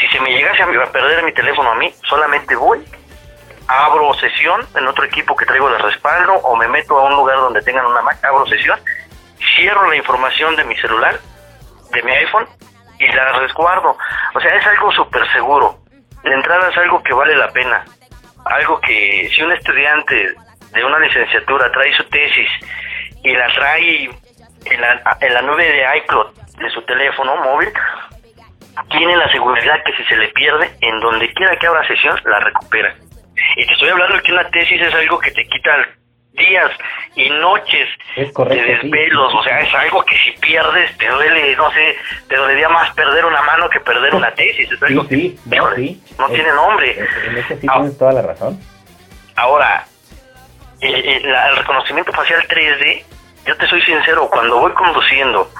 si se me llegase a a perder mi teléfono a mí, solamente voy, abro sesión en otro equipo que traigo de respaldo o me meto a un lugar donde tengan una Mac, abro sesión, cierro la información de mi celular, de mi iPhone y la resguardo. O sea, es algo súper seguro. La entrada es algo que vale la pena. Algo que si un estudiante de una licenciatura trae su tesis y la trae en la, en la nube de iCloud de su teléfono móvil, tiene la seguridad que si se le pierde, en donde quiera que abra sesión, la recupera. Y te estoy hablando que una tesis es algo que te quita días y noches correcto, de sí. desvelos, o sea, es algo que si pierdes te duele, no sé, te dolería más perder una mano que perder una tesis, es algo Sí, sí, que no, Es- tiene nombre. En ese sí Ah. tienes toda la razón. Ahora, el, el- la- el reconocimiento facial 3D, yo te soy sincero, cuando voy conduciendo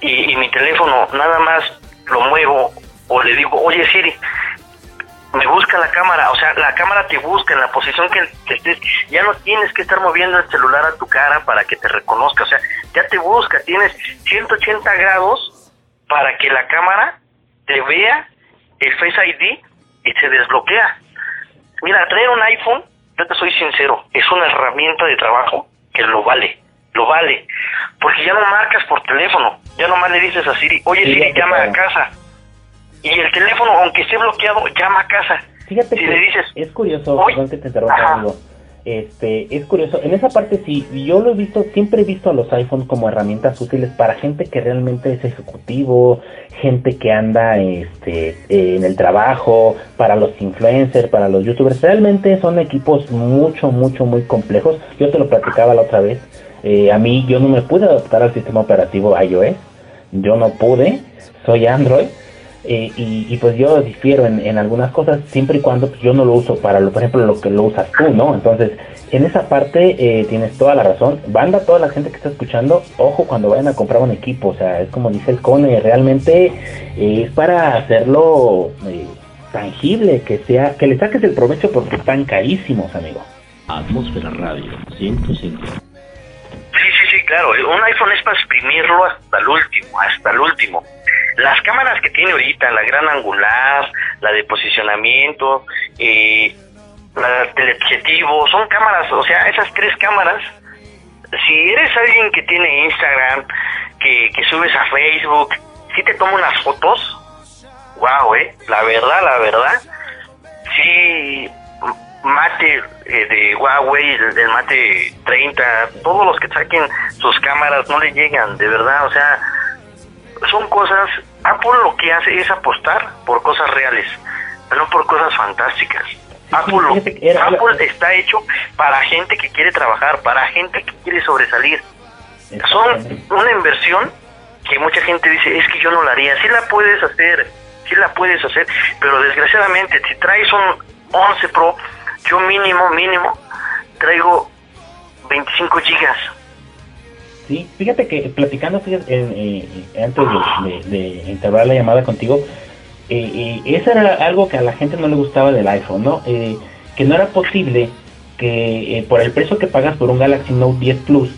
y, mi teléfono nada más lo muevo o le digo, oye Siri, me busca la cámara, o sea, la cámara te busca en la posición que, que estés, ya no tienes que estar moviendo el celular a tu cara para que te reconozca, o sea, ya te busca, tienes 180 grados para que la cámara te vea el Face ID y se desbloquea. Mira, traer un iPhone, yo te soy sincero, es una herramienta de trabajo que lo vale, lo vale, porque ya no marcas por teléfono, ya nomás le dices a Siri, oye Sí, Siri, llama a casa. Y el teléfono, aunque esté bloqueado, llama a casa. Fíjate si que le dices, es curioso, perdón que te interrumpa algo. Este, es curioso, en esa parte sí, yo lo he visto, siempre he visto a los iPhones como herramientas útiles para gente que realmente es ejecutivo, gente que anda este, eh, en el trabajo, para los influencers, para los youtubers, realmente son equipos mucho, mucho, muy complejos. Yo te lo platicaba la otra vez, eh, a mí yo no me pude adaptar al sistema operativo iOS, yo no pude, soy Android, eh, y, y pues yo difiero en, algunas cosas siempre y cuando pues, yo no lo uso para, lo, por ejemplo, lo que lo usas tú, ¿no? Entonces, en esa parte eh, tienes toda la razón. Banda, toda la gente que está escuchando, ojo cuando vayan a comprar un equipo, o sea, es como dice el Cone, realmente eh, es para hacerlo tangible, que sea, que le saques el provecho porque están carísimos, amigo. Atmósfera Radio 105. Claro. Un iPhone es para exprimirlo hasta el último, hasta el último. Las cámaras que tiene ahorita, la gran angular, la de posicionamiento, eh, la teleobjetivo, son cámaras, o sea, esas tres cámaras, si eres alguien que tiene Instagram, que, que subes a Facebook, si te toma unas fotos, wow, eh, la verdad, la verdad, sí, mate eh, de Huawei, el mate 30, todos los que saquen sus cámaras no le llegan, de verdad, o sea, son cosas, Apple lo que hace es apostar por cosas reales, no por cosas fantásticas. Apple, lo- Apple está hecho para gente que quiere trabajar, para gente que quiere sobresalir. Son una inversión que mucha gente dice, es que yo no la haría. Sí la puedes hacer, sí la puedes hacer, pero desgraciadamente si traes un 11 Pro, yo mínimo, mínimo, traigo 25 gigas. Sí, fíjate que platicando fíjate, eh, antes de, de, entablar la llamada contigo, eh, eh, eso era algo que a la gente no le gustaba del iPhone, ¿no? Eh, que no era posible que por el precio que pagas por un Galaxy Note 10 Plus,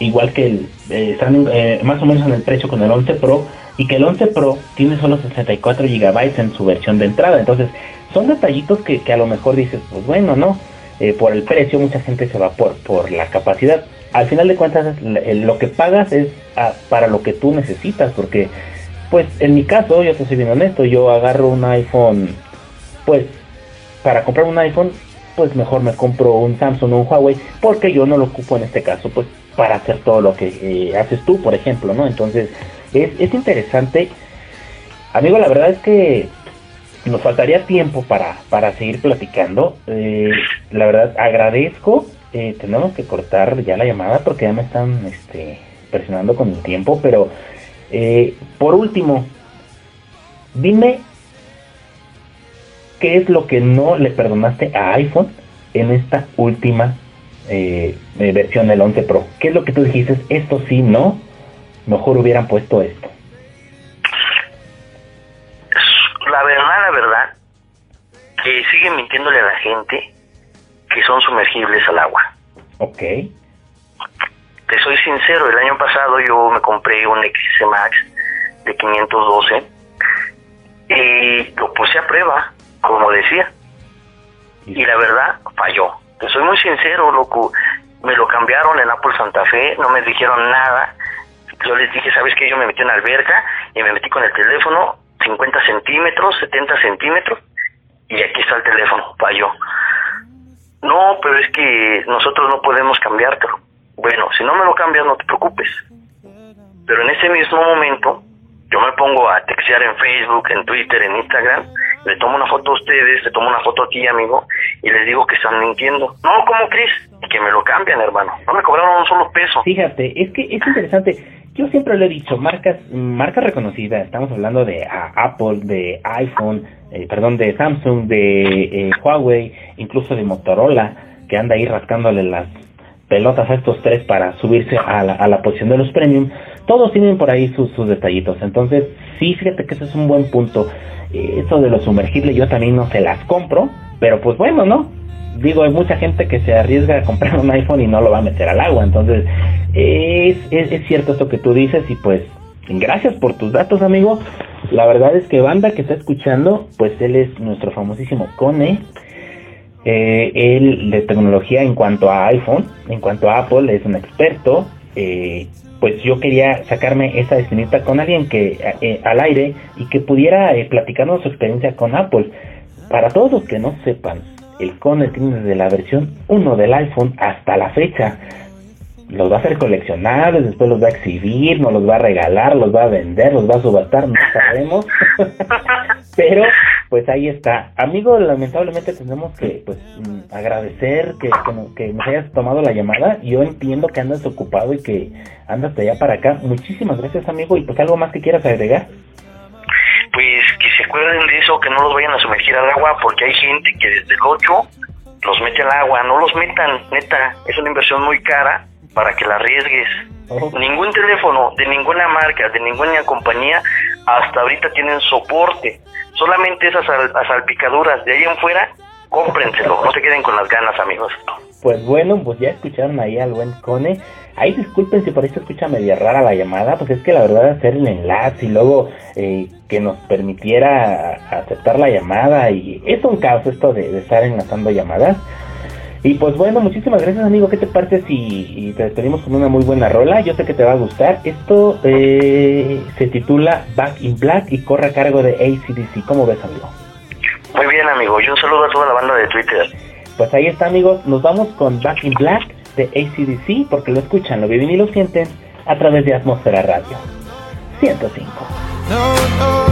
igual que el, eh, están eh, más o menos en el precio con el 11 Pro, y que el 11 Pro tiene solo 64 GB en su versión de entrada. Entonces, son detallitos que, que a lo mejor dices, pues bueno, ¿no? Eh, por el precio mucha gente se va por, por la capacidad. Al final de cuentas, lo que pagas es ah, para lo que tú necesitas, porque, pues en mi caso, yo te soy bien honesto, yo agarro un iPhone, pues para comprar un iPhone, pues mejor me compro un Samsung o un Huawei, porque yo no lo ocupo en este caso, pues para hacer todo lo que eh, haces tú, por ejemplo, ¿no? Entonces, es, es interesante. Amigo, la verdad es que nos faltaría tiempo para, para seguir platicando. Eh, la verdad, agradezco. Eh, tenemos que cortar ya la llamada porque ya me están este, presionando con el tiempo, pero por último, dime qué es lo que no le perdonaste a iPhone en esta última eh, eh, versión del 11 Pro. ¿Qué es lo que tú dijiste? Esto sí, no. Mejor hubieran puesto esto. La verdad, la verdad, que siguen mintiéndole a la gente que son sumergibles al agua. Ok. Te soy sincero, el año pasado yo me compré un XS Max de 512 y lo puse a prueba, como decía. Y la verdad, falló. Soy muy sincero, loco. Me lo cambiaron en Apple Santa Fe, no me dijeron nada. Yo les dije, ¿sabes qué? Yo me metí en la alberca y me metí con el teléfono 50 centímetros, 70 centímetros y aquí está el teléfono, falló. No, pero es que nosotros no podemos cambiártelo. Bueno, si no me lo cambias, no te preocupes. Pero en ese mismo momento, yo me pongo a textear en Facebook, en Twitter, en Instagram, le tomo una foto a ustedes, le tomo una foto a ti, amigo, y les digo que están mintiendo. No, ¿cómo crees? Que me lo cambian, hermano. No me cobraron un solo peso. Fíjate, es que es interesante. Yo siempre lo he dicho, marcas, marcas reconocidas. Estamos hablando de a- Apple, de iPhone, eh, perdón, de Samsung, de eh, Huawei, incluso de Motorola, que anda ahí rascándole las pelotas a estos tres para subirse a la, a la posición de los premium. Todos tienen por ahí sus, sus detallitos. Entonces, sí, fíjate que ese es un buen punto. Eh, eso de los sumergibles yo también no se las compro, pero pues bueno, ¿no? Digo, hay mucha gente que se arriesga a comprar un iPhone y no lo va a meter al agua. Entonces, es, es, es cierto esto que tú dices y pues gracias por tus datos, amigo. La verdad es que banda que está escuchando, pues él es nuestro famosísimo Cone. Eh, él de tecnología en cuanto a iPhone, en cuanto a Apple, es un experto. Eh, pues yo quería sacarme esa escenita con alguien que eh, al aire y que pudiera eh, platicarnos su experiencia con Apple. Para todos los que no sepan, el Cone tiene desde la versión 1 del iPhone hasta la fecha. Los va a hacer coleccionables, después los va a exhibir, nos los va a regalar, los va a vender, los va a subastar, no sabemos. Pero pues ahí está. Amigo, lamentablemente tenemos que pues mm, agradecer que, que, no- que nos hayas tomado la llamada. Yo entiendo que andas ocupado y que andas de allá para acá. Muchísimas gracias, amigo. Y pues algo más que quieras agregar. Pues que se acuerden de eso, que no los vayan a sumergir al agua, porque hay gente que desde el 8 los mete al agua. No los metan, neta, es una inversión muy cara para que la arriesgues. Ningún teléfono de ninguna marca, de ninguna compañía, hasta ahorita tienen soporte. Solamente esas sal- salpicaduras de ahí en fuera, cómprenselo. No se queden con las ganas, amigos. Pues bueno, pues ya escucharon ahí al buen Cone. Ahí disculpen si por ahí se escucha media rara la llamada, pues es que la verdad hacer el enlace y luego eh, que nos permitiera aceptar la llamada y es un caos esto de, de estar enlazando llamadas. Y pues bueno, muchísimas gracias amigo, ¿qué te parece si y te despedimos con una muy buena rola? Yo sé que te va a gustar. Esto eh, se titula Back in Black y corre a cargo de ACDC. ¿Cómo ves amigo? Muy bien, amigo. Y un saludo a toda la banda de Twitter. Pues ahí está amigos, nos vamos con Back in Black de ACDC porque lo escuchan, lo viven y lo sienten a través de Atmósfera Radio 105. Cause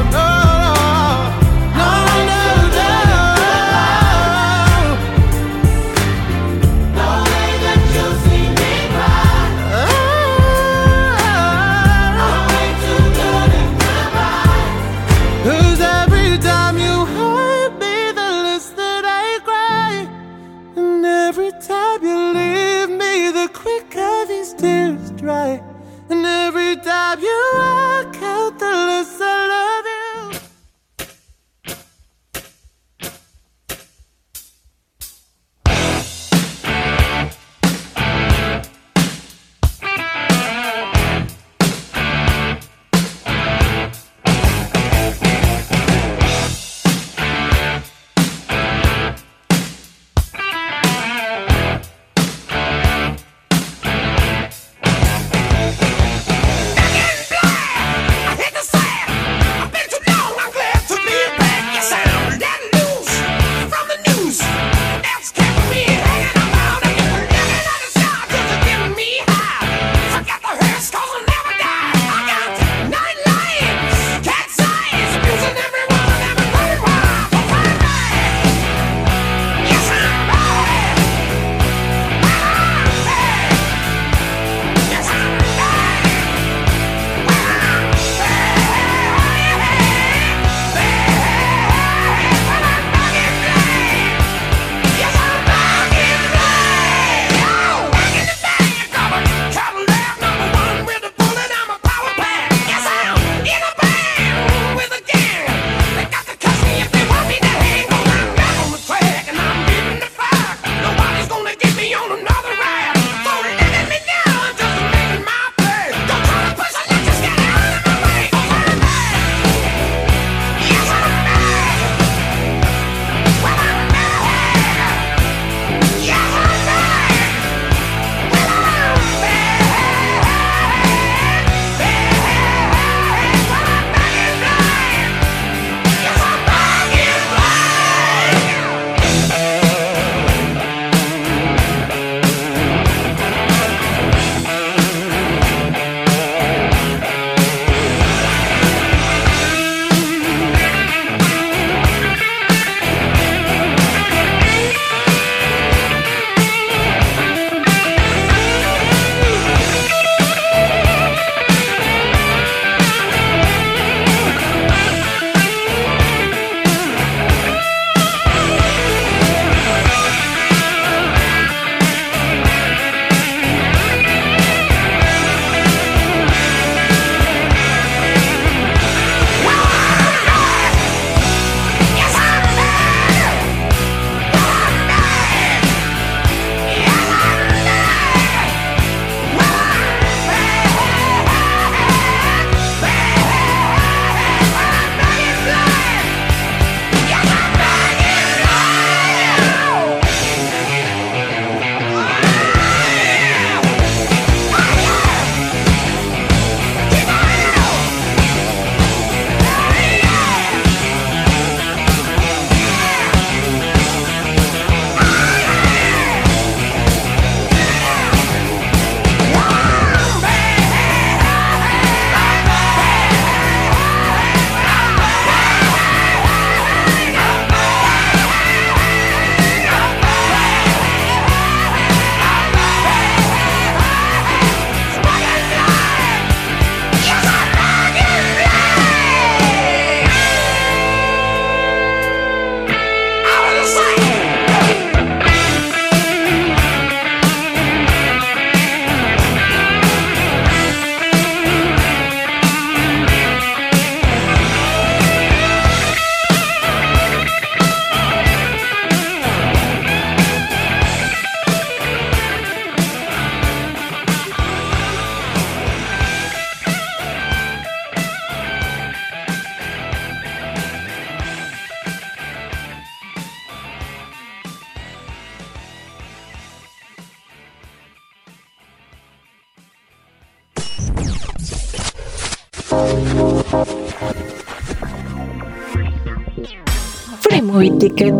Ticket.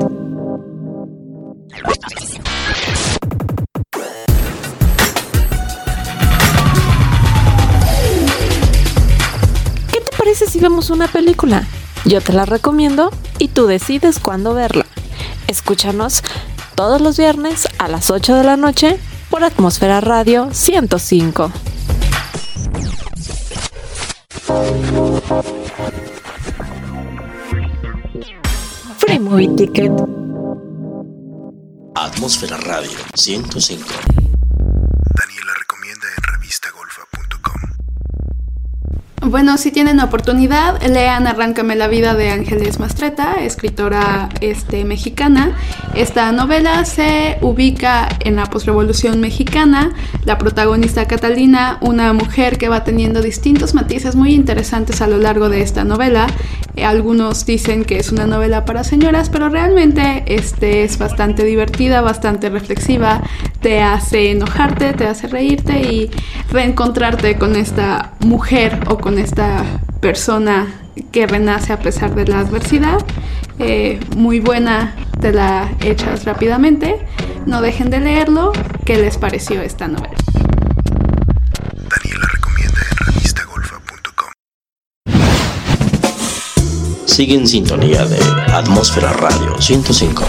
¿Qué te parece si vemos una película? Yo te la recomiendo y tú decides cuándo verla. Escúchanos todos los viernes a las 8 de la noche por Atmósfera Radio 105. Movie Ticket. Atmósfera Radio 105. Bueno, si tienen oportunidad, lean Arráncame la vida de Ángeles Mastreta, escritora este, mexicana. Esta novela se ubica en la posrevolución mexicana. La protagonista Catalina, una mujer que va teniendo distintos matices muy interesantes a lo largo de esta novela. Eh, algunos dicen que es una novela para señoras, pero realmente este, es bastante divertida, bastante reflexiva. Te hace enojarte, te hace reírte y reencontrarte con esta mujer o con esta persona que renace a pesar de la adversidad. Eh, muy buena, te la echas rápidamente. No dejen de leerlo. ¿Qué les pareció esta novela? Sigue en sintonía de Atmósfera Radio 105.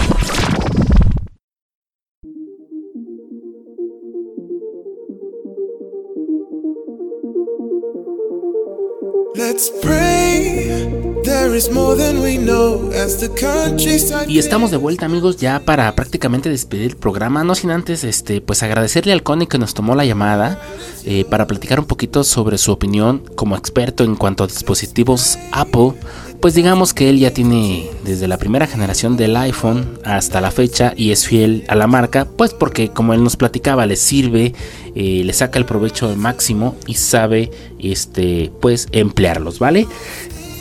Let's pray. There is more than we know as the countryside. Y estamos de vuelta amigos ya para prácticamente despedir el programa, no sin antes este pues agradecerle al Connie que nos tomó la llamada eh, para platicar un poquito sobre su opinión como experto en cuanto a dispositivos Apple. Pues digamos que él ya tiene desde la primera generación del iPhone hasta la fecha y es fiel a la marca, pues porque como él nos platicaba le sirve, eh, le saca el provecho máximo y sabe este pues emplearlos, ¿vale?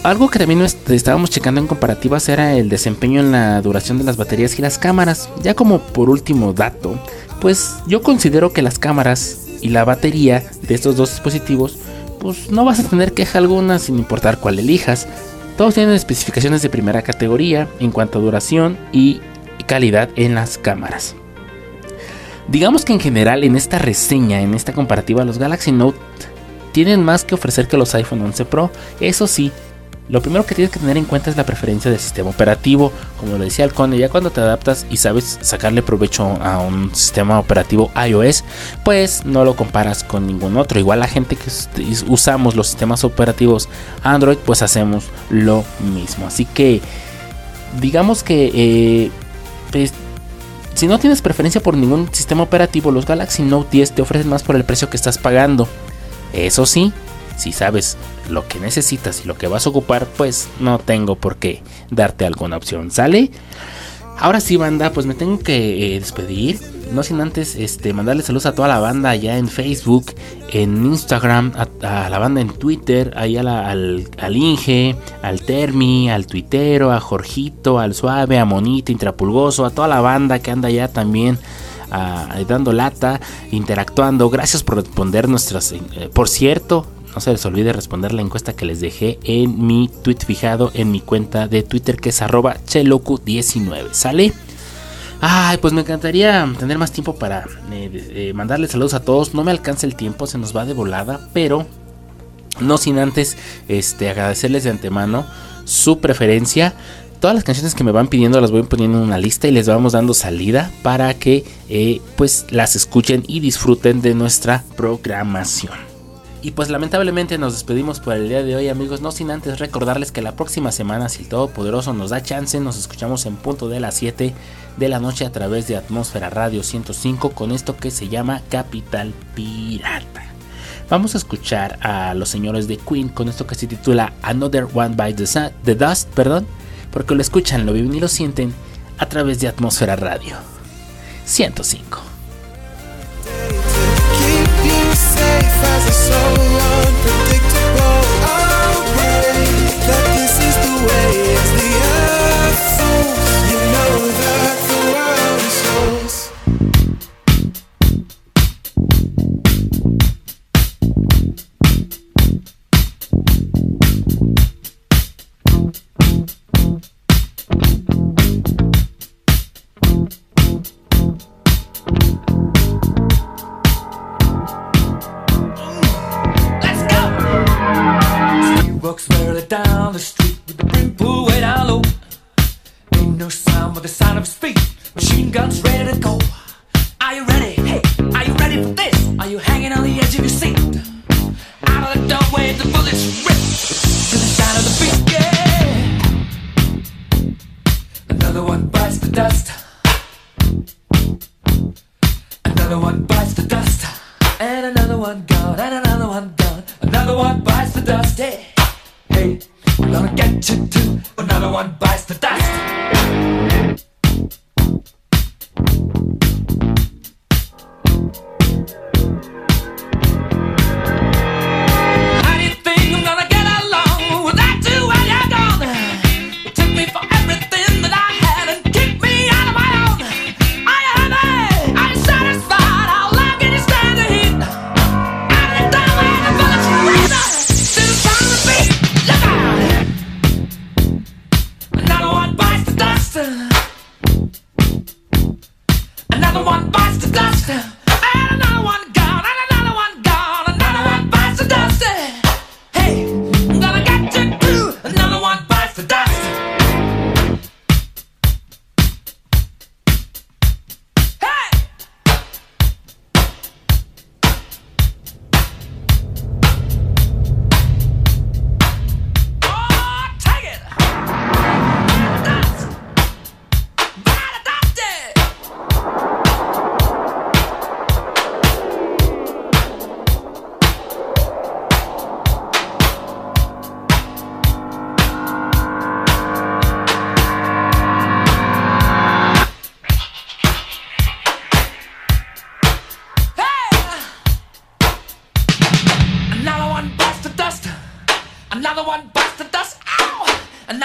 Algo que también est- estábamos checando en comparativas era el desempeño en la duración de las baterías y las cámaras. Ya como por último dato, pues yo considero que las cámaras y la batería de estos dos dispositivos, pues no vas a tener queja alguna sin importar cuál elijas. Todos tienen especificaciones de primera categoría en cuanto a duración y calidad en las cámaras. Digamos que en general en esta reseña, en esta comparativa, los Galaxy Note tienen más que ofrecer que los iPhone 11 Pro. Eso sí, lo primero que tienes que tener en cuenta es la preferencia del sistema operativo. Como lo decía el ya cuando te adaptas y sabes sacarle provecho a un sistema operativo iOS, pues no lo comparas con ningún otro. Igual la gente que us- usamos los sistemas operativos Android, pues hacemos lo mismo. Así que digamos que pues, si no tienes preferencia por ningún sistema operativo, los Galaxy Note 10 te ofrecen más por el precio que estás pagando. Eso sí, si sabes lo que necesitas y lo que vas a ocupar, pues no tengo por qué darte alguna opción. ¿Sale? Ahora sí, banda, pues me tengo que eh, despedir. No sin antes este, mandarle saludos a toda la banda allá en Facebook, en Instagram, a, a la banda en Twitter, ahí a al, al Inge, al Termi, al Tuitero, a Jorgito, al Suave, a Monito, Intrapulgoso, a toda la banda que anda allá también ah, dando lata, interactuando. Gracias por responder nuestras... eh, por cierto, no se les olvide responder la encuesta que les dejé en mi tweet fijado en mi cuenta de Twitter que es arroba cheloku19. ¿Sale? Ay, pues me encantaría tener más tiempo para eh, eh, mandarles saludos a todos. No me alcanza el tiempo, se nos va de volada, pero no sin antes este, agradecerles de antemano su preferencia. Todas las canciones que me van pidiendo las voy poniendo en una lista y les vamos dando salida para que eh, pues las escuchen y disfruten de nuestra programación. Y pues lamentablemente nos despedimos por el día de hoy amigos, no sin antes recordarles que la próxima semana si el Todopoderoso nos da chance, nos escuchamos en punto de las 7 de la noche a través de Atmósfera Radio 105 con esto que se llama Capital Pirata. Vamos a escuchar a los señores de Queen con esto que se titula Another One by the, Dust, perdón, porque lo escuchan, lo viven y lo sienten a través de Atmósfera Radio 105. so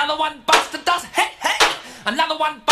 Another one busted does. hey, hey. Another one bust-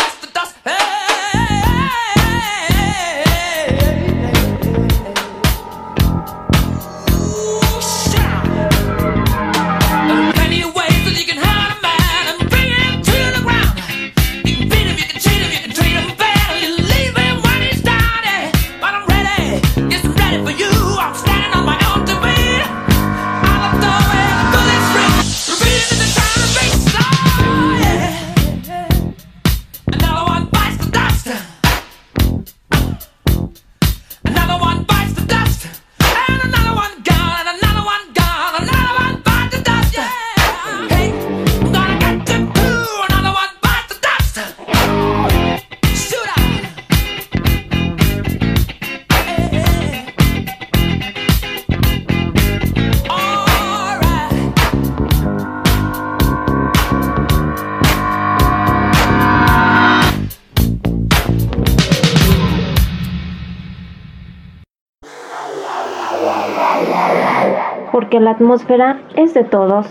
la atmósfera es de todos.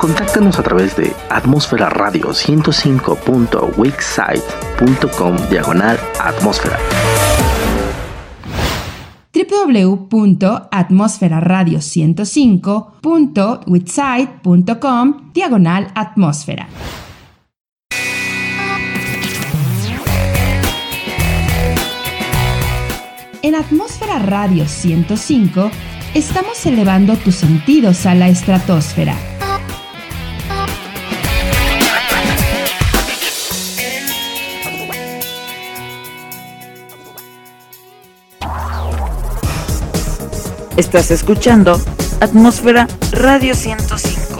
Contáctanos a través de atmósfera radio 105.wixsite.com diagonal atmósfera www.atmosferaradio105.witsite.com diagonal atmósfera. En Atmósfera Radio 105 estamos elevando tus sentidos a la estratosfera. Estás escuchando Atmósfera Radio 105.